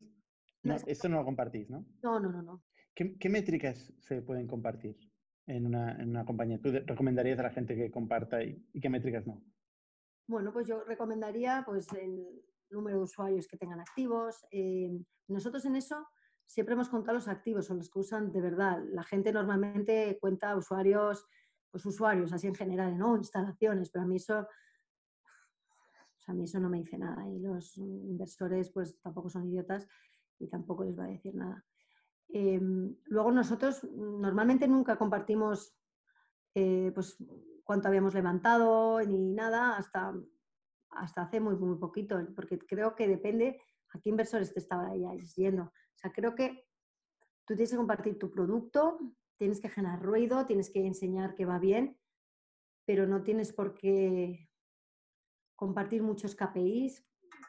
B: No, esto no lo compartís, ¿no?
C: No, no, no, no.
B: ¿Qué, métricas se pueden compartir en una, compañía? ¿Tú recomendarías a la gente que comparta y, qué métricas no?
C: Bueno, pues yo recomendaría pues, el número de usuarios que tengan activos. Eh, nosotros en eso siempre hemos contado los activos, son los que usan de verdad. La gente normalmente cuenta usuarios, pues usuarios así en general, ¿no? Instalaciones, pero a mí eso a mí eso no me dice nada y los inversores pues tampoco son idiotas y tampoco les va a decir nada. Em, luego nosotros normalmente nunca compartimos eh, pues cuánto habíamos levantado ni nada hasta, hasta hace muy, muy poquito, porque creo que depende a qué inversores te estaba yendo. O sea, creo que tú tienes que compartir tu producto, tienes que generar ruido, tienes que enseñar que va bien, pero no tienes por qué compartir muchos KPIs,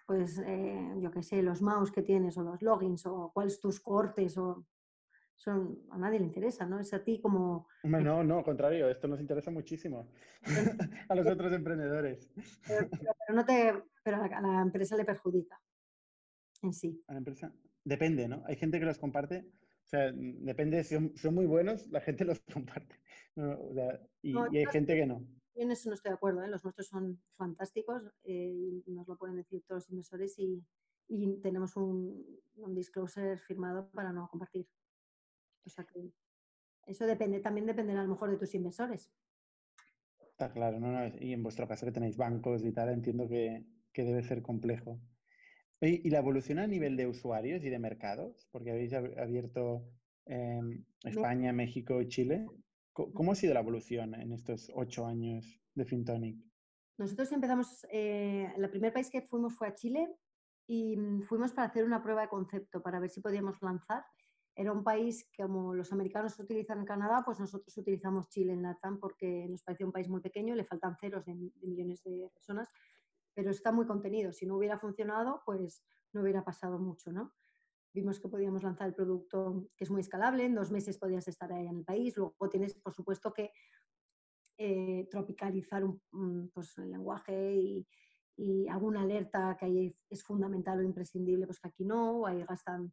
C: pues eh, yo qué sé, los mouse que tienes o los logins o cuáles tus cortes o son, a nadie le interesa, ¿no? Es a ti como...
B: No, no, contrario, esto nos interesa muchísimo <laughs> a los otros emprendedores.
C: Pero, no te, pero a la empresa le perjudica en sí.
B: A la empresa, depende, ¿no? Hay gente que los comparte, o sea, depende, si son, muy buenos, la gente los <laughs> comparte. y, hay gente que no.
C: Yo en eso no estoy de acuerdo, ¿eh? los nuestros son fantásticos, eh, nos lo pueden decir todos los inversores y, tenemos un, un, disclosure firmado para no compartir. O sea que eso depende, también dependerá a lo mejor de tus inversores.
B: Está claro, no, y en vuestro caso que tenéis bancos y tal, entiendo que, que debe ser complejo. ¿Y la evolución a nivel de usuarios y de mercados? Porque habéis abierto em, España, México y Chile. ¿Cómo ha sido la evolución en estos ocho años de FinTonic?
C: Nosotros empezamos, eh, el primer país que fuimos fue a Chile y mm, fuimos para hacer una prueba de concepto, para ver si podíamos lanzar. Era un país que como los americanos utilizan Canadá, pues nosotros utilizamos Chile en LATAM porque nos parecía un país muy pequeño, le faltan ceros de millones de personas pero está muy contenido. Si no hubiera funcionado, pues no hubiera pasado mucho, ¿no? Vimos que podíamos lanzar el producto que es muy escalable, en dos meses podías estar ahí en el país, luego tienes, por supuesto, que eh, tropicalizar un, pues, el lenguaje y, alguna alerta que ahí es fundamental o imprescindible, pues que aquí no, ahí gastan,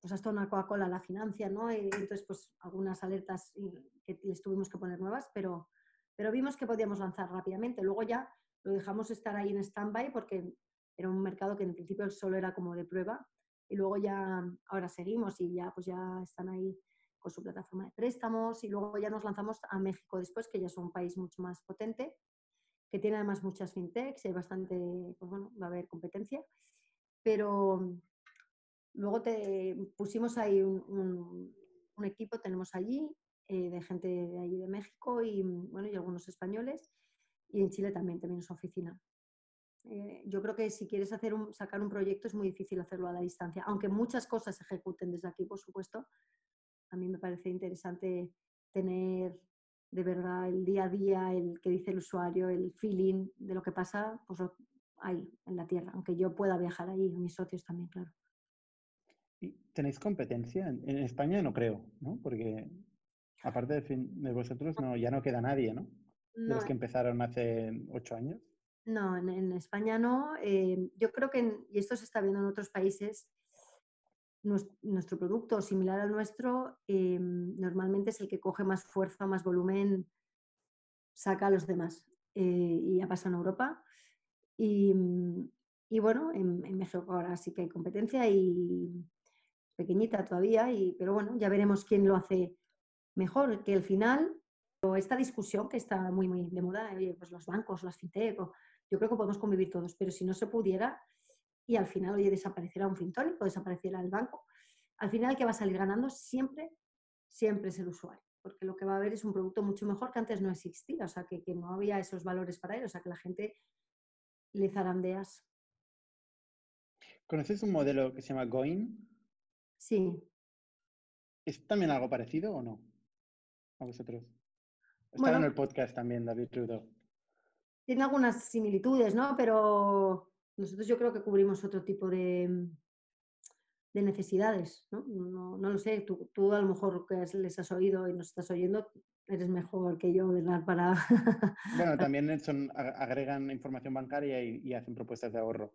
C: pues hasta una Coca-Cola la financia, ¿no? Y entonces, pues algunas alertas que les tuvimos que poner nuevas, pero, pero vimos que podíamos lanzar rápidamente. Luego ya lo dejamos estar ahí en stand-by porque era un mercado que en principio solo era como de prueba y luego ya ahora seguimos y ya pues ya están ahí con su plataforma de préstamos y luego ya nos lanzamos a México después, que ya es un país mucho más potente, que tiene además muchas fintechs, hay bastante, pues bueno, va a haber competencia, pero luego te pusimos ahí un, equipo, tenemos allí eh, de gente de allí de México y bueno, y algunos españoles y en Chile también tenemos oficina. Eh, yo creo que si quieres hacer un, sacar un proyecto es muy difícil hacerlo a la distancia, aunque muchas cosas se ejecuten desde aquí, por supuesto. A mí me parece interesante tener de verdad el día a día, el que dice el usuario, el feeling de lo que pasa, pues ahí, en la tierra, aunque yo pueda viajar ahí, mis socios también, claro.
B: ¿Tenéis competencia? En España no creo, ¿no? Porque aparte de, de vosotros no, ya no queda nadie, ¿no? de los que empezaron hace ocho años?
C: No, en, España no. Eh, yo creo que, y esto se está viendo en otros países, nuestro, producto similar al nuestro eh, normalmente es el que coge más fuerza, más volumen, saca a los demás. Eh, y ya pasa en Europa. Y, y bueno, en, en, México ahora sí que hay competencia y pequeñita todavía, y, pero bueno, ya veremos quién lo hace mejor, que al final esta discusión que está muy, muy de moda, pues los bancos, las fintech, yo creo que podemos convivir todos, pero si no se pudiera y al final, oye, desaparecerá un fintech o desaparecerá el banco, al final el que va a salir ganando siempre, siempre es el usuario, porque lo que va a haber es un producto mucho mejor que antes no existía, o sea, que, que no había esos valores para él, o sea, que la gente le zarandeas.
B: ¿Conoces un modelo que se llama Going?
C: Sí.
B: ¿Es también algo parecido o no? A vosotros. Está en el podcast también, David Trudeau.
C: Tiene algunas similitudes, ¿no? Pero nosotros yo creo que cubrimos otro tipo de, de necesidades, ¿no? ¿no? lo sé, tú, tú, a lo mejor que les has oído y nos estás oyendo, eres mejor que yo, ¿verdad? Para...
B: bueno, <laughs> también son, agregan información bancaria y, hacen propuestas de ahorro.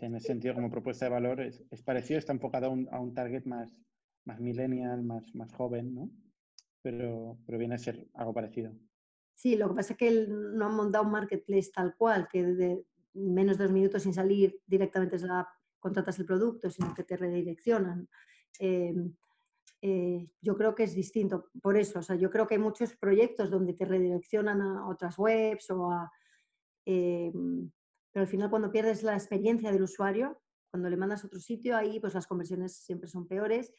B: En ese sentido, como propuesta de valor, es, parecido, está enfocado a un, a un target más, más millennial, más, más joven, ¿no? pero, pero viene a ser algo parecido.
C: Sí, lo que pasa es que no han montado un marketplace tal cual, que de menos de dos minutos sin salir directamente desde la app contratas el producto, sino que te redireccionan. Em, eh, yo creo que es distinto por eso. O sea, yo creo que hay muchos proyectos donde te redireccionan a otras webs o a... Em, pero al final cuando pierdes la experiencia del usuario, cuando le mandas a otro sitio, ahí pues las conversiones siempre son peores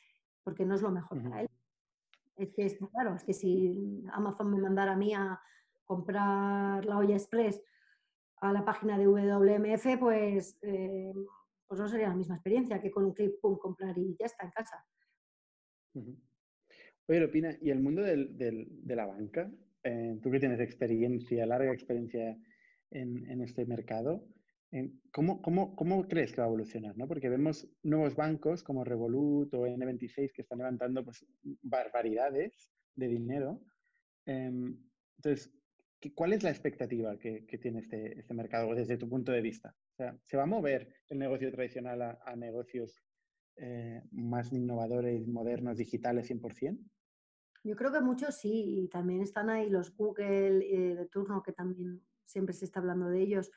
C: porque no es lo mejor para él. Es que claro, es que si Amazon me mandara a mí a comprar la olla express a la página de WMF, pues, eh, pues no sería la misma experiencia que con un clip, pum, comprar y ya está en casa.
B: Oye, Lopina, ¿y el mundo de la banca? Eh, tú que tienes experiencia, larga experiencia en, este mercado, eh, ¿cómo, cómo, crees que va a evolucionar? Porque vemos nuevos bancos como Revolut o N26 que están levantando pues, barbaridades de dinero. Em, entonces, ¿cuál es la expectativa que, tiene este, este, mercado desde tu punto de vista? O sea, ¿se va a mover el negocio tradicional a, negocios eh, más innovadores, modernos, digitales 100%?
C: Yo creo que muchos sí, y también están ahí los Google eh, de turno, que también siempre se está hablando de ellos,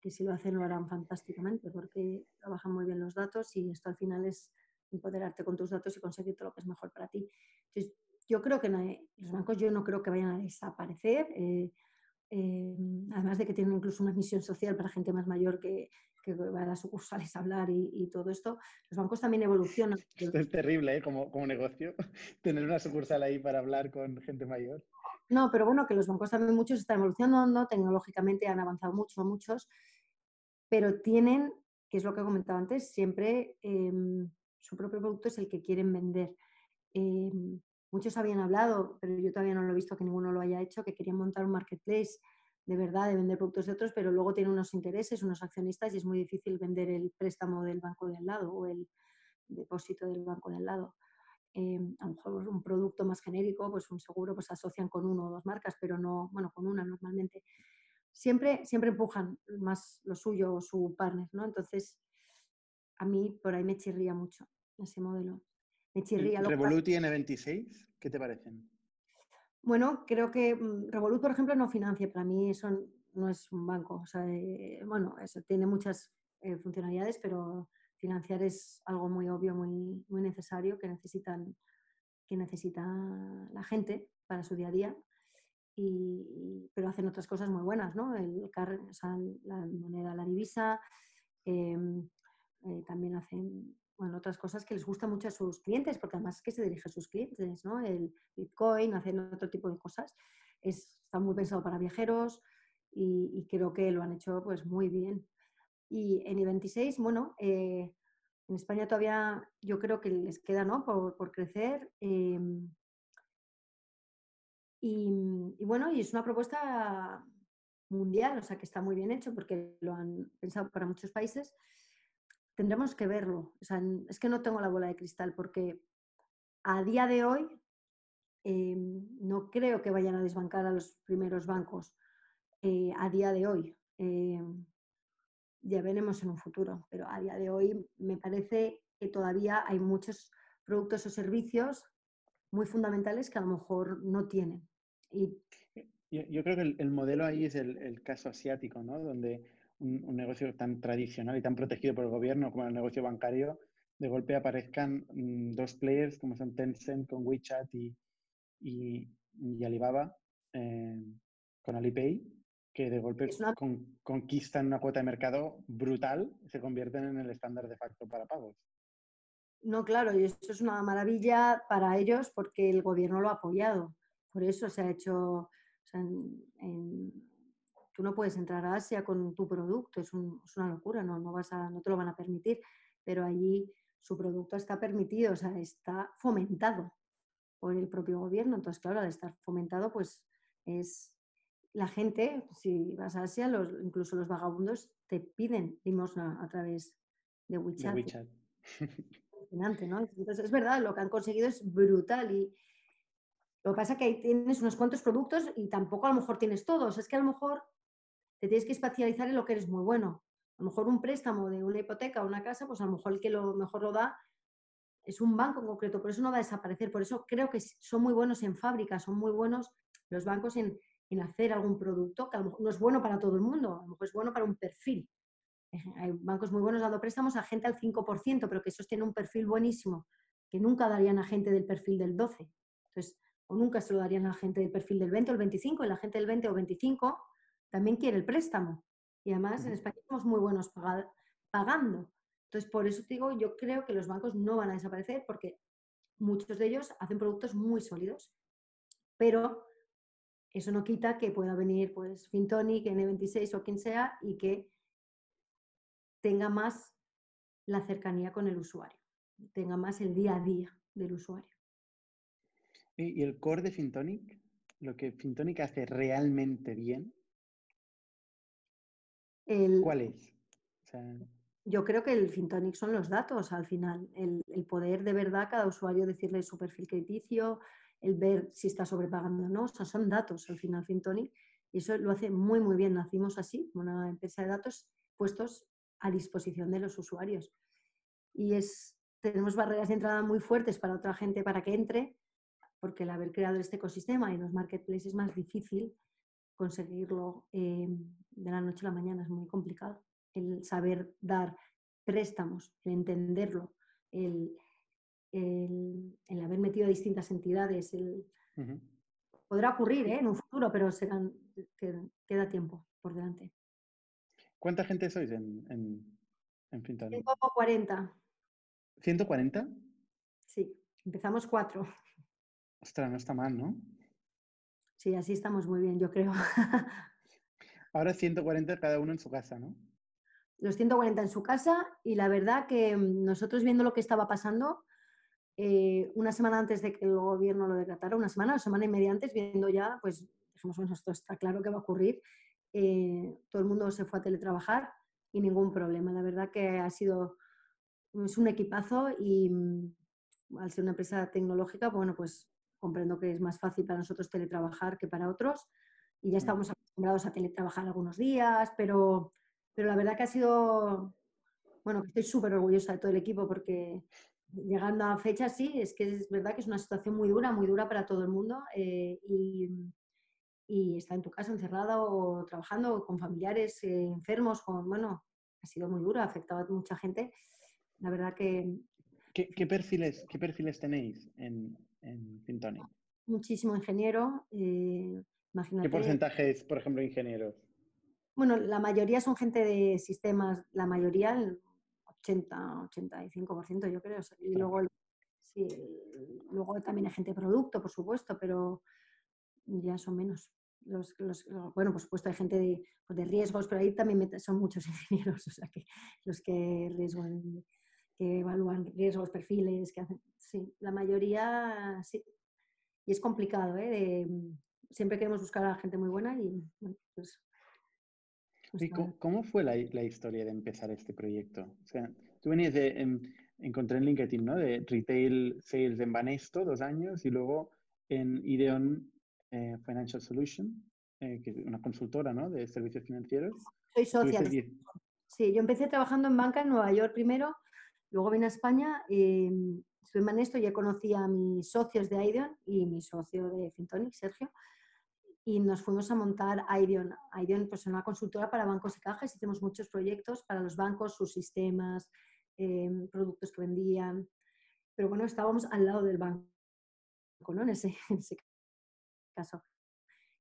C: que si lo hacen lo harán fantásticamente, porque trabajan muy bien los datos y esto al final es empoderarte con tus datos y conseguirte lo que es mejor para ti. Entonces, yo creo que los bancos yo no creo que vayan a desaparecer. Eh, eh, además de que tienen incluso una misión social para gente más mayor que, que va a las sucursales a hablar y, todo esto, los bancos también evolucionan. <laughs>
B: Esto es terrible, ¿eh? como, como negocio, <laughs> tener una sucursal ahí para hablar con gente mayor.
C: No, pero bueno, que los bancos también muchos están evolucionando, tecnológicamente han avanzado mucho, muchos, pero tienen, que es lo que he comentado antes, siempre em, su propio producto es el que quieren vender. Em, muchos habían hablado, pero yo todavía no lo he visto que ninguno lo haya hecho, que querían montar un marketplace de verdad de vender productos de otros, pero luego tienen unos intereses, unos accionistas y es muy difícil vender el préstamo del banco de al lado o el depósito del banco de al lado. Em, a lo mejor un producto más genérico, pues un seguro, pues asocian con uno o dos marcas, pero no, bueno, con una normalmente. Siempre, siempre empujan más lo suyo o su partner, ¿no? Entonces, a mí por ahí me chirría mucho ese modelo. Me chirría.
B: ¿Revolut y N26? ¿Qué te parecen?
C: Bueno, creo que mm, Revolut, por ejemplo, no financia. Para mí eso no es un banco. O sea, eh, bueno, eso tiene muchas eh, funcionalidades, pero financiar es algo muy obvio, muy, muy necesario que necesitan que necesita la gente para su día a día. Y, pero hacen otras cosas muy buenas, ¿no? El, la moneda, la divisa, em, eh, también hacen bueno, otras cosas que les gusta mucho a sus clientes, porque además es que se dirige a sus clientes, ¿no? El Bitcoin, hacen otro tipo de cosas. Es, está muy pensado para viajeros y, creo que lo han hecho pues muy bien. Y en I26, bueno, eh, en España todavía yo creo que les queda, ¿no? Por, por crecer. Em, y, y, bueno, y es una propuesta mundial, o sea que está muy bien hecho porque lo han pensado para muchos países tendremos que verlo. es que no tengo la bola de cristal porque a día de hoy em, no creo que vayan a desbancar a los primeros bancos. Eh, a día de hoy. Em, ya veremos en un futuro, pero a día de hoy me parece que todavía hay muchos productos o servicios muy fundamentales que a lo mejor no tienen. Y...
B: Yo, creo que el, modelo ahí es el, el, caso asiático, ¿no? Donde un, negocio tan tradicional y tan protegido por el gobierno como el negocio bancario, de golpe aparezcan mm, dos players como son Tencent con WeChat y, y, Alibaba eh, con Alipay, que de golpe conquistan una cuota de mercado brutal y se convierten en el estándar de facto para pagos.
C: No, claro, y eso es una maravilla para ellos porque el gobierno lo ha apoyado. Por eso se ha hecho en Tú no puedes entrar a Asia con tu producto, es, una locura, no, no, vas a, no te lo van a permitir, pero allí su producto está permitido, o sea, está fomentado por el propio gobierno. Entonces, claro, al estar fomentado, pues es la gente, si vas a Asia, los, incluso los vagabundos te piden limosna a través de WeChat. <laughs> ¿no? Entonces, es verdad, lo que han conseguido es brutal y lo que pasa es que ahí tienes unos cuantos productos y tampoco a lo mejor tienes todos. Es que a lo mejor te tienes que especializar en lo que eres muy bueno. A lo mejor un préstamo de una hipoteca o una casa, pues a lo mejor el que lo mejor lo da es un banco en concreto, por eso no va a desaparecer. Por eso creo que son muy buenos en fábrica, son muy buenos los bancos en, hacer algún producto que a lo mejor no es bueno para todo el mundo, a lo mejor es bueno para un perfil. Hay bancos muy buenos dando préstamos a gente al 5%, pero que esos tienen un perfil buenísimo, que nunca darían a gente del perfil del 12. Entonces, o nunca se lo darían a gente del perfil del 20 o el 25, y la gente del 20 o 25 también quiere el préstamo. Y además en España somos muy buenos pagando. Entonces, por eso te digo, yo creo que los bancos no van a desaparecer porque muchos de ellos hacen productos muy sólidos. Pero eso no quita que pueda venir pues Fintonic, N26 o quien sea y que tenga más la cercanía con el usuario, tenga más el día a día del usuario.
B: ¿Y el core de Fintonic? Lo que Fintonic hace realmente bien. ¿Cuál es?
C: yo creo que el Fintonic son los datos al final, el, el poder de verdad cada usuario decirle su perfil crediticio, el ver si está sobrepagando o no, o sea, son datos al final Fintonic y eso lo hace muy muy bien, nacimos así, una empresa de datos puestos a disposición de los usuarios. Y es, tenemos barreras de entrada muy fuertes para otra gente para que entre, porque el haber creado este ecosistema en los marketplaces es más difícil conseguirlo eh, de la noche a la mañana, es muy complicado. El saber dar préstamos, el entenderlo, el, el, haber metido a distintas entidades, el, podrá ocurrir ¿eh? en un futuro, pero serán, queda tiempo por delante.
B: ¿Cuánta gente sois en, en, en
C: 140.
B: ¿140?
C: Sí, empezamos cuatro.
B: Ostras, no está mal, ¿no?
C: Sí, así estamos muy bien, yo creo. <laughs>
B: Ahora 140 cada uno en su casa, ¿no?
C: Los 140 en su casa y la verdad que mm, nosotros viendo lo que estaba pasando, eh, una semana antes de que el gobierno lo decretara, una semana o semana y media antes, viendo ya, pues dijimos, bueno, esto está claro que va a ocurrir eh, todo el mundo se fue a teletrabajar y ningún problema. La verdad que ha sido es un equipazo y mm, al ser una empresa tecnológica, bueno, pues comprendo que es más fácil para nosotros teletrabajar que para otros y ya mm. estamos acostumbrados a teletrabajar algunos días, pero, pero la verdad que ha sido, bueno, estoy súper orgullosa de todo el equipo porque llegando a fecha sí, es que es verdad que es una situación muy dura, muy dura para todo el mundo eh, y, y está en tu casa encerrada o trabajando con familiares eh, enfermos, con, bueno, ha sido muy duro, ha afectado a mucha gente. La verdad que...
B: ¿Qué, perfiles, qué perfiles tenéis en, en Fintonic?
C: Muchísimo ingeniero. Eh,
B: ¿Qué porcentaje es, por ejemplo, ingenieros?
C: Bueno, la mayoría son gente de sistemas, la mayoría, el 80, 85% yo creo. Y luego, sí, luego también hay gente de producto, por supuesto, pero ya son menos los, bueno, por supuesto hay gente de, pues, de riesgos, pero ahí también son muchos <laughs> ingenieros, o sea, que los que, que evalúan riesgos, perfiles, que hacen, sí, la mayoría sí. Y es complicado, ¿eh? siempre queremos buscar a gente muy buena y, pues...
B: pues cómo, fue la, la, historia de empezar este proyecto? O sea, tú venías de, en, encontré en LinkedIn, ¿no? De Retail Sales en Banesto, dos años, y luego en Ideon eh, Financial Solution, eh, que es una consultora ¿no? de servicios financieros.
C: Soy socia. Sí, yo empecé trabajando en banca en Nueva York primero, luego vine a España, y estuve en esto, ya conocí a mis socios de Ideon y mi socio de Fintonic, Sergio, y nos fuimos a montar Ideon. Ideon pues, es una consultora para bancos y cajas, hicimos muchos proyectos para los bancos, sus sistemas, em, productos que vendían, pero bueno, estábamos al lado del banco, ¿no? En ese, <laughs> en ese caso.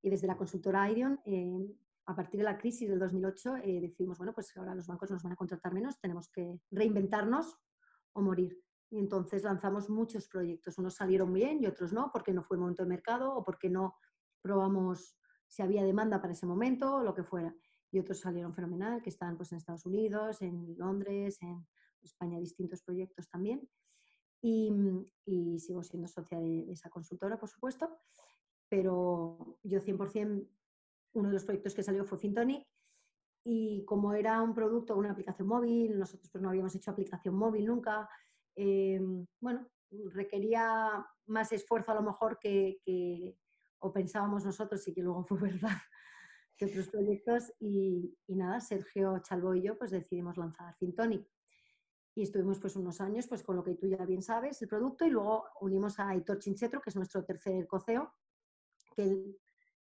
C: Y desde la consultora Ideon, eh, a partir de la crisis del 2008, eh, decidimos, bueno, pues ahora los bancos nos van a contratar menos, tenemos que reinventarnos o morir. Y entonces lanzamos muchos proyectos. Unos salieron bien y otros no, porque no fue el momento de mercado o porque no probamos si había demanda para ese momento o lo que fuera. Y otros salieron fenomenal, que están pues, en Estados Unidos, en Londres, en España, distintos proyectos también. Y, sigo siendo socia de, esa consultora, por supuesto pero yo 100%, uno de los proyectos que salió fue Fintonic y como era un producto, una aplicación móvil, nosotros pues no habíamos hecho aplicación móvil nunca, eh, bueno, requería más esfuerzo a lo mejor que, o pensábamos nosotros y que luego <laughs> fue verdad que otros proyectos y, nada, Sergio Chalbo y yo pues decidimos lanzar Fintonic. Y estuvimos pues unos años pues con lo que tú ya bien sabes, el producto y luego unimos a Aitor Chinchetro, que es nuestro tercer coceo, que él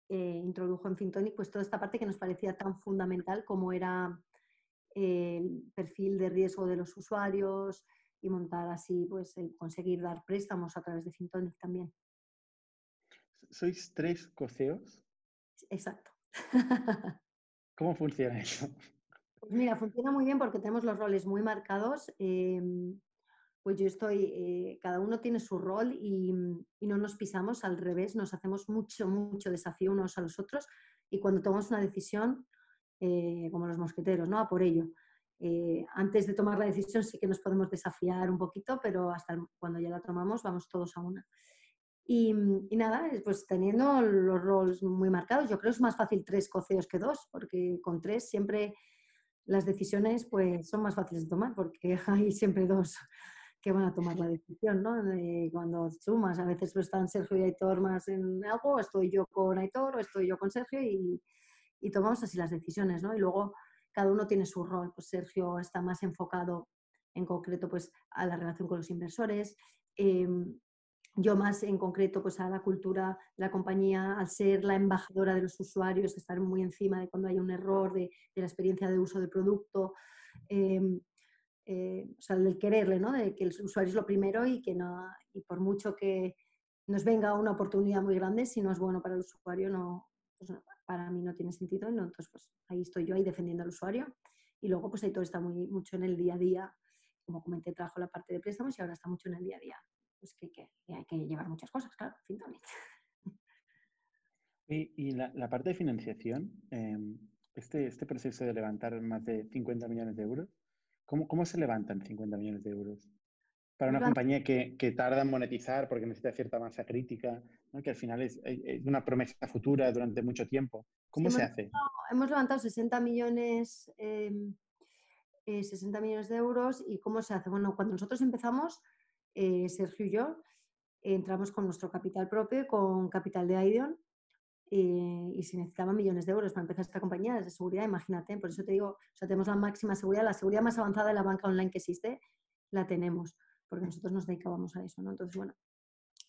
C: eh, introdujo en Fintonic, pues toda esta parte que nos parecía tan fundamental como era el perfil de riesgo de los usuarios y montar así, pues conseguir dar préstamos a través de Fintonic también.
B: ¿Sois tres coceos?
C: Exacto. <laughs>
B: ¿Cómo funciona eso?
C: Pues mira, funciona muy bien porque tenemos los roles muy marcados. Em, pues yo estoy, eh, cada uno tiene su rol y, no nos pisamos al revés, nos hacemos mucho, mucho desafío unos a los otros y cuando tomamos una decisión, eh, como los mosqueteros, ¿no? A por ello. Eh, antes de tomar la decisión sí que nos podemos desafiar un poquito, pero hasta cuando ya la tomamos vamos todos a una. Y, nada, pues teniendo los roles muy marcados, yo creo que es más fácil tres coceos que dos, porque con tres siempre las decisiones pues son más fáciles de tomar, porque <laughs> hay siempre dos que van a tomar la decisión, ¿no? cuando sumas, a veces pues, están Sergio y Aitor más en algo, estoy yo con Aitor o estoy yo con Sergio y, y tomamos así las decisiones, ¿no? Y luego cada uno tiene su rol, pues Sergio está más enfocado en concreto pues a la relación con los inversores, em, yo más en concreto pues a la cultura de la compañía, al ser la embajadora de los usuarios, estar muy encima de cuando hay un error, de, de la experiencia de uso del producto, eh, eh, o sea, del quererle, ¿no? De que el usuario es lo primero y que no, y por mucho que nos venga una oportunidad muy grande, si no es bueno para el usuario, no, pues para mí no tiene sentido. ¿no? Entonces, pues ahí estoy yo ahí defendiendo al usuario. Y luego, pues ahí todo está muy, mucho en el día a día. Como comenté, trabajo la parte de préstamos y ahora está mucho en el día a día. Pues que, que, hay que llevar muchas cosas, claro, fin también.
B: Y, y la, la, parte de financiación, eh, este, este proceso de levantar más de 50 millones de euros, ¿Cómo, ¿Cómo, se levantan 50 millones de euros? Para una compañía que, que, tarda en monetizar porque necesita cierta masa crítica, ¿no? que al final es, es, una promesa futura durante mucho tiempo. ¿Cómo
C: sí,
B: se
C: hemos,
B: hace?
C: hemos levantado 60 millones, eh, eh, 60 millones de euros y ¿cómo se hace? Bueno, cuando nosotros empezamos, eh, Sergio y yo, entramos con nuestro capital propio, con capital de Aideon, eh, y se necesitaban millones de euros para empezar esta compañía de seguridad, imagínate, por eso te digo, o sea, tenemos la máxima seguridad, la seguridad más avanzada de la banca online que existe, la tenemos, porque nosotros nos dedicábamos a eso, ¿no? Entonces, bueno,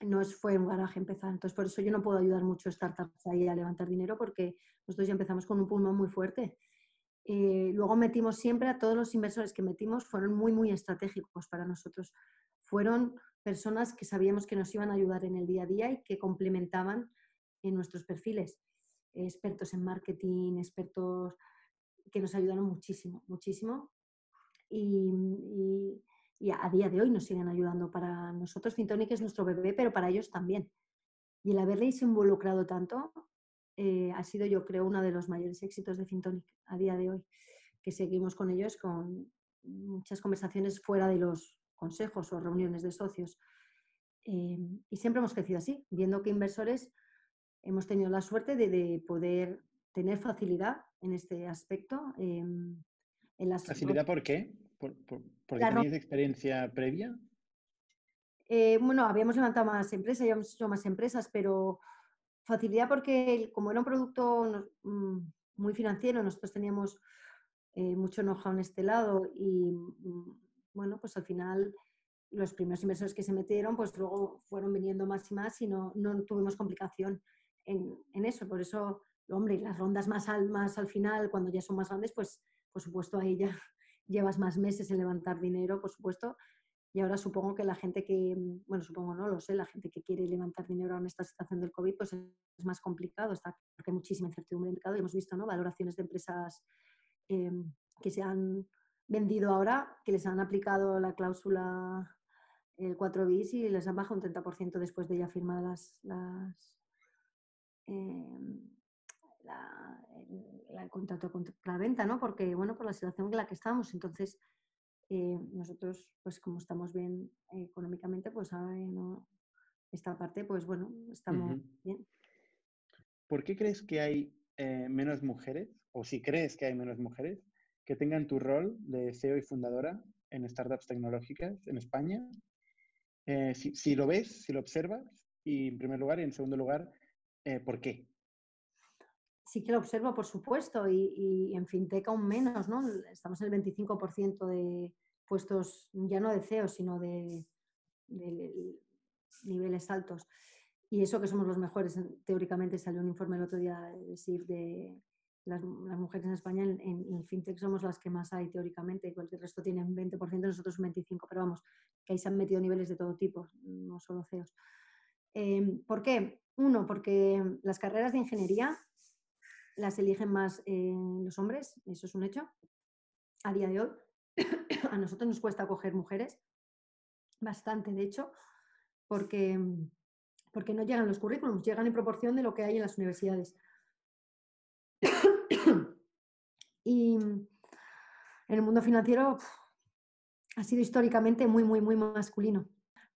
C: no fue un garaje empezar, entonces por eso yo no puedo ayudar mucho a startups ahí a levantar dinero, porque nosotros ya empezamos con un pulmón muy fuerte. Eh, luego metimos siempre a todos los inversores que metimos, fueron muy, muy estratégicos para nosotros. Fueron personas que sabíamos que nos iban a ayudar en el día a día y que complementaban en nuestros perfiles, expertos en marketing, expertos que nos ayudaron muchísimo, muchísimo. Y, y, a día de hoy nos siguen ayudando. Para nosotros Fintonic es nuestro bebé, pero para ellos también. Y el haberles involucrado tanto eh, ha sido, yo creo, uno de los mayores éxitos de Fintonic a día de hoy, que seguimos con ellos con muchas conversaciones fuera de los consejos o reuniones de socios. Eh, y siempre hemos crecido así, viendo que inversores hemos tenido la suerte de, de poder tener facilidad en este aspecto. Eh, en las...
B: ¿Facilidad por qué? ¿Por, por, porque tenéis experiencia previa?
C: Eh, bueno, habíamos levantado más empresas, habíamos hecho más empresas, pero facilidad porque como era un producto mm, muy financiero, nosotros teníamos eh, mucho know-how en este lado y mm, bueno, pues al final los primeros inversores que se metieron, pues luego fueron viniendo más y más y no, no tuvimos complicación en, eso. Por eso, hombre, las rondas más al, más al final, cuando ya son más grandes, pues por supuesto ahí ya <laughs> llevas más meses en levantar dinero, por supuesto. Y ahora supongo que la gente que, bueno, supongo no lo sé, la gente que quiere levantar dinero en esta situación del COVID, pues es más complicado, está, porque hay muchísima incertidumbre en el mercado y hemos visto, ¿no? Valoraciones de empresas eh, que se han vendido ahora, que les han aplicado la cláusula el 4 bis y les han bajado un 30% después de ya firmadas las, eh, la, el, el, contrato contra la venta, ¿no? Porque, bueno, por la situación en la que estamos. Entonces, eh, nosotros, pues como estamos bien eh, económicamente, pues ahora no, esta parte, pues bueno, estamos uh -huh. bien.
B: ¿Por qué crees que hay eh, menos mujeres, o si crees que hay menos mujeres, que tengan tu rol de CEO y fundadora en startups tecnológicas en España? Eh, si, si, lo ves, si lo observas, y en primer lugar, y en segundo lugar, eh, ¿Por qué?
C: Sí que lo observo, por supuesto, y, y, en FinTech aún menos, ¿no? Estamos en el 25% de puestos, ya no de CEO, sino de, de, niveles altos. Y eso que somos los mejores, teóricamente salió un informe el otro día de SIF de las, las mujeres en España, en, en, FinTech somos las que más hay teóricamente, igual que el resto tienen 20%, nosotros un 25%, pero vamos, que ahí se han metido niveles de todo tipo, no solo CEOs. Eh, ¿Por qué? Uno, porque las carreras de ingeniería las eligen más eh, los hombres, eso es un hecho. A día de hoy, <coughs> a nosotros nos cuesta coger mujeres, bastante de hecho, porque, porque no llegan los currículums, llegan en proporción de lo que hay en las universidades. <coughs> y en el mundo financiero ha sido históricamente muy, muy, muy masculino.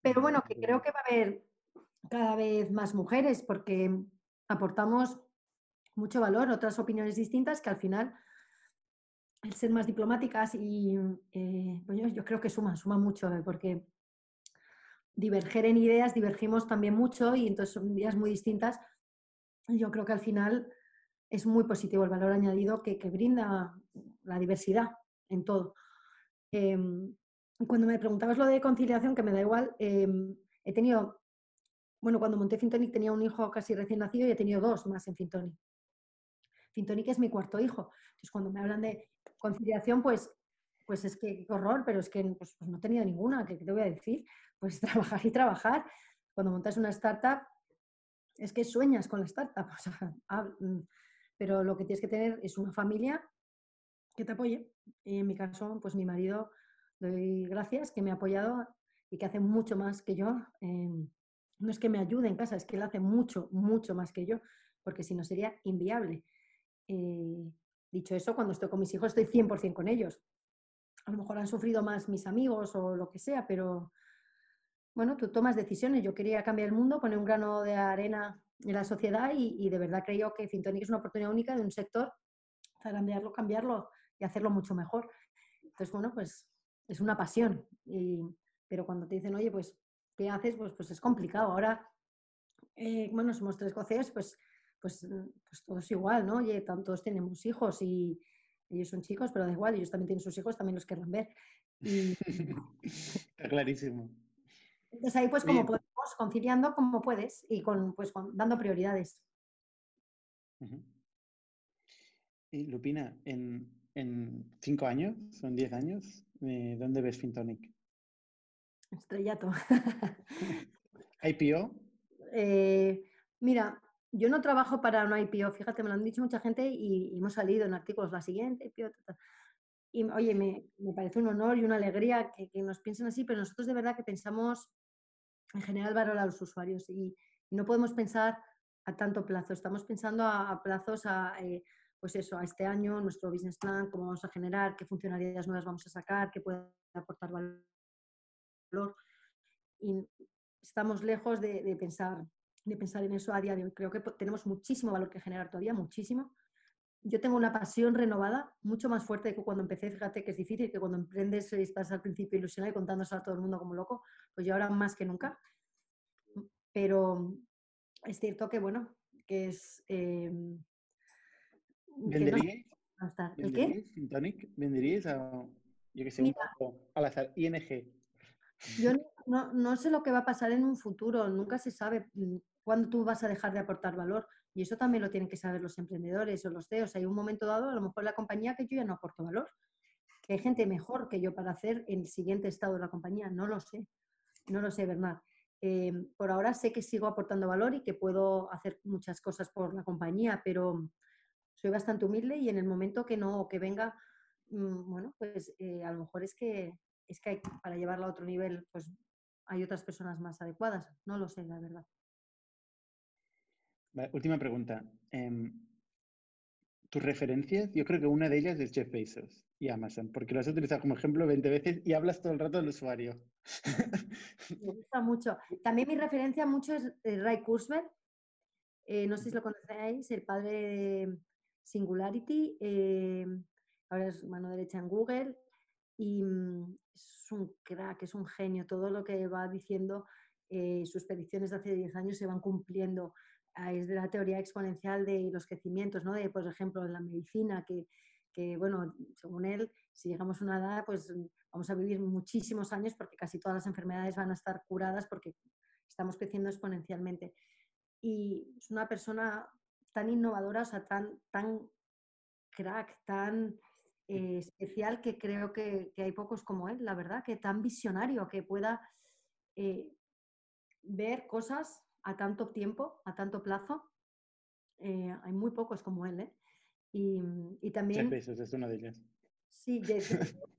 C: Pero bueno, que creo que va a haber cada vez más mujeres porque aportamos mucho valor, otras opiniones distintas que al final el ser más diplomáticas y eh, yo creo que suma, suma mucho, eh, porque diverger en ideas, divergimos también mucho y entonces son ideas muy distintas. Yo creo que al final es muy positivo el valor añadido que, brinda la diversidad en todo. Em, cuando me preguntabas lo de conciliación, que me da igual, em, he tenido, bueno, cuando monté Fintonic tenía un hijo casi recién nacido y he tenido dos más en Fintonic. Fintonic es mi cuarto hijo. Entonces, cuando me hablan de conciliación, pues, pues es que qué horror, pero es que pues, pues no he tenido ninguna, ¿qué te voy a decir? Pues <laughs> trabajar y trabajar. Cuando montas una startup, es que sueñas con la startup. <laughs> Mm, pero lo que tienes que tener es una familia que te apoye. Y en mi caso, pues mi marido, doy gracias, que me ha apoyado y que hace mucho más que yo. Em, no es que me ayude en casa, es que él hace mucho, mucho más que yo, porque si no sería inviable. Eh, dicho eso, cuando estoy con mis hijos estoy 100% con ellos. A lo mejor han sufrido más mis amigos o lo que sea, pero bueno, tú tomas decisiones. Yo quería cambiar el mundo, poner un grano de arena en la sociedad y, de verdad creo que Fintonic es una oportunidad única de un sector, zarandearlo, cambiarlo y hacerlo mucho mejor. Entonces, bueno, pues es una pasión. pero cuando te dicen, oye, pues, ¿qué haces? Pues, pues es complicado. Ahora, eh, bueno, somos tres coces, pues pues, pues todos igual, ¿no? Oye, todos tenemos hijos y ellos son chicos, pero da igual, ellos también tienen sus hijos, también los querrán ver. <laughs>
B: Está clarísimo.
C: Entonces ahí pues como podemos, conciliando como puedes y con, pues, dando prioridades.
B: Y Lupina, en, en, cinco años, son diez años, eh, ¿dónde ves Fintonic?
C: Estrellato. <laughs>
B: ¿IPO?
C: Eh, mira, yo no trabajo para una IPO, fíjate, me lo han dicho mucha gente y, hemos salido en artículos la siguiente IPO. Y oye, me, parece un honor y una alegría que, nos piensen así, pero nosotros de verdad que pensamos en general valor a los usuarios y, no podemos pensar a tanto plazo. Estamos pensando a, plazos a, eh, pues eso, a este año, nuestro business plan, cómo vamos a generar, qué funcionalidades nuevas vamos a sacar, qué puede aportar valor. Y estamos lejos de pensar de pensar en eso a día de hoy. Creo que tenemos muchísimo valor que generar todavía, muchísimo. Yo tengo una pasión renovada, mucho más fuerte que cuando empecé. Fíjate que es difícil, que cuando emprendes estás al principio ilusionado y contándose a todo el mundo como loco, pues yo ahora más que nunca. Pero es cierto que, bueno, que es... Eh,
B: ¿Venderíais? ¿El qué? ¿Venderíais a, yo que sé, un poco al azar, ING?
C: Yo no, no, sé lo que va a pasar en un futuro, nunca se sabe mm, cuándo tú vas a dejar de aportar valor. Y eso también lo tienen que saber los emprendedores o los CEOs. Hay un momento dado, a lo mejor la compañía que yo ya no aporto valor. Que hay gente mejor que yo para hacer el siguiente estado de la compañía. No lo sé. No lo sé, Bernard. Em, por ahora sé que sigo aportando valor y que puedo hacer muchas cosas por la compañía, pero soy bastante humilde y en el momento que no, que venga, mm, bueno, pues eh, a lo mejor es que es que para llevarla a otro nivel, pues hay otras personas más adecuadas. No lo sé, la verdad.
B: última pregunta. Em, ¿Tus referencias? Yo creo que una de ellas es Jeff Bezos y Amazon, porque lo has utilizado como ejemplo 20 veces y hablas todo el rato del usuario.
C: Me gusta mucho. También mi referencia mucho es eh, Ray Kurzweil. Eh, no sé si lo conocéis, el padre de Singularity. Eh, ahora es mano derecha en Google y mm, es un crack, es un genio. Todo lo que va diciendo, eh, sus predicciones de hace 10 años se van cumpliendo. Ah, es de la teoría exponencial de los crecimientos, ¿no? De, por ejemplo, en la medicina, que, que, bueno, según él, si llegamos a una edad, pues vamos a vivir muchísimos años porque casi todas las enfermedades van a estar curadas porque estamos creciendo exponencialmente. Y es una persona tan innovadora, o sea, tan, tan crack, tan eh, especial que creo que, hay pocos como él, la verdad, que tan visionario, que pueda eh, ver cosas a tanto tiempo, a tanto plazo. Eh, hay muy pocos como él. Y, y también...
B: Jeff es uno de.
C: Sí, Jeff <laughs>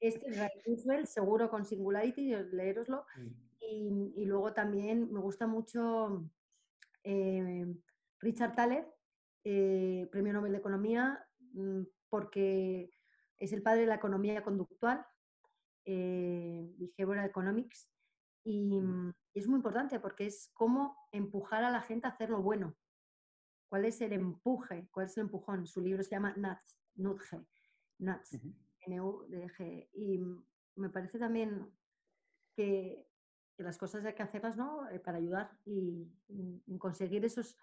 C: Este es Ray Kurzweil, seguro con Singularity, leeroslo.
B: Mm.
C: Y, y luego también me gusta mucho eh, Richard Thaler, eh, Premio Nobel de Economía, mm, porque es el padre de la economía conductual, eh, Behavioral Economics, y,
B: Mm.
C: y es muy importante porque es cómo empujar a la gente a hacer lo bueno. ¿Cuál es el empuje? ¿Cuál es el empujón? Su libro se llama Nuts, Nudge, Nuts. Y mm, me parece también que, que las cosas hay que hacerlas ¿no? Eh, para ayudar y conseguir esos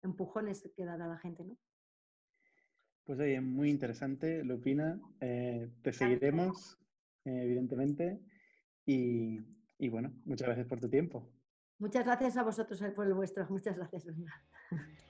C: empujones que dar a la gente. ¿no?
B: Pues oye, muy interesante, Lupina. Eh, te seguiremos, eh, evidentemente. Y, y bueno, muchas gracias por tu tiempo.
C: Muchas gracias a vosotros eh, por el vuestro. Muchas gracias. Brenda. <laughs>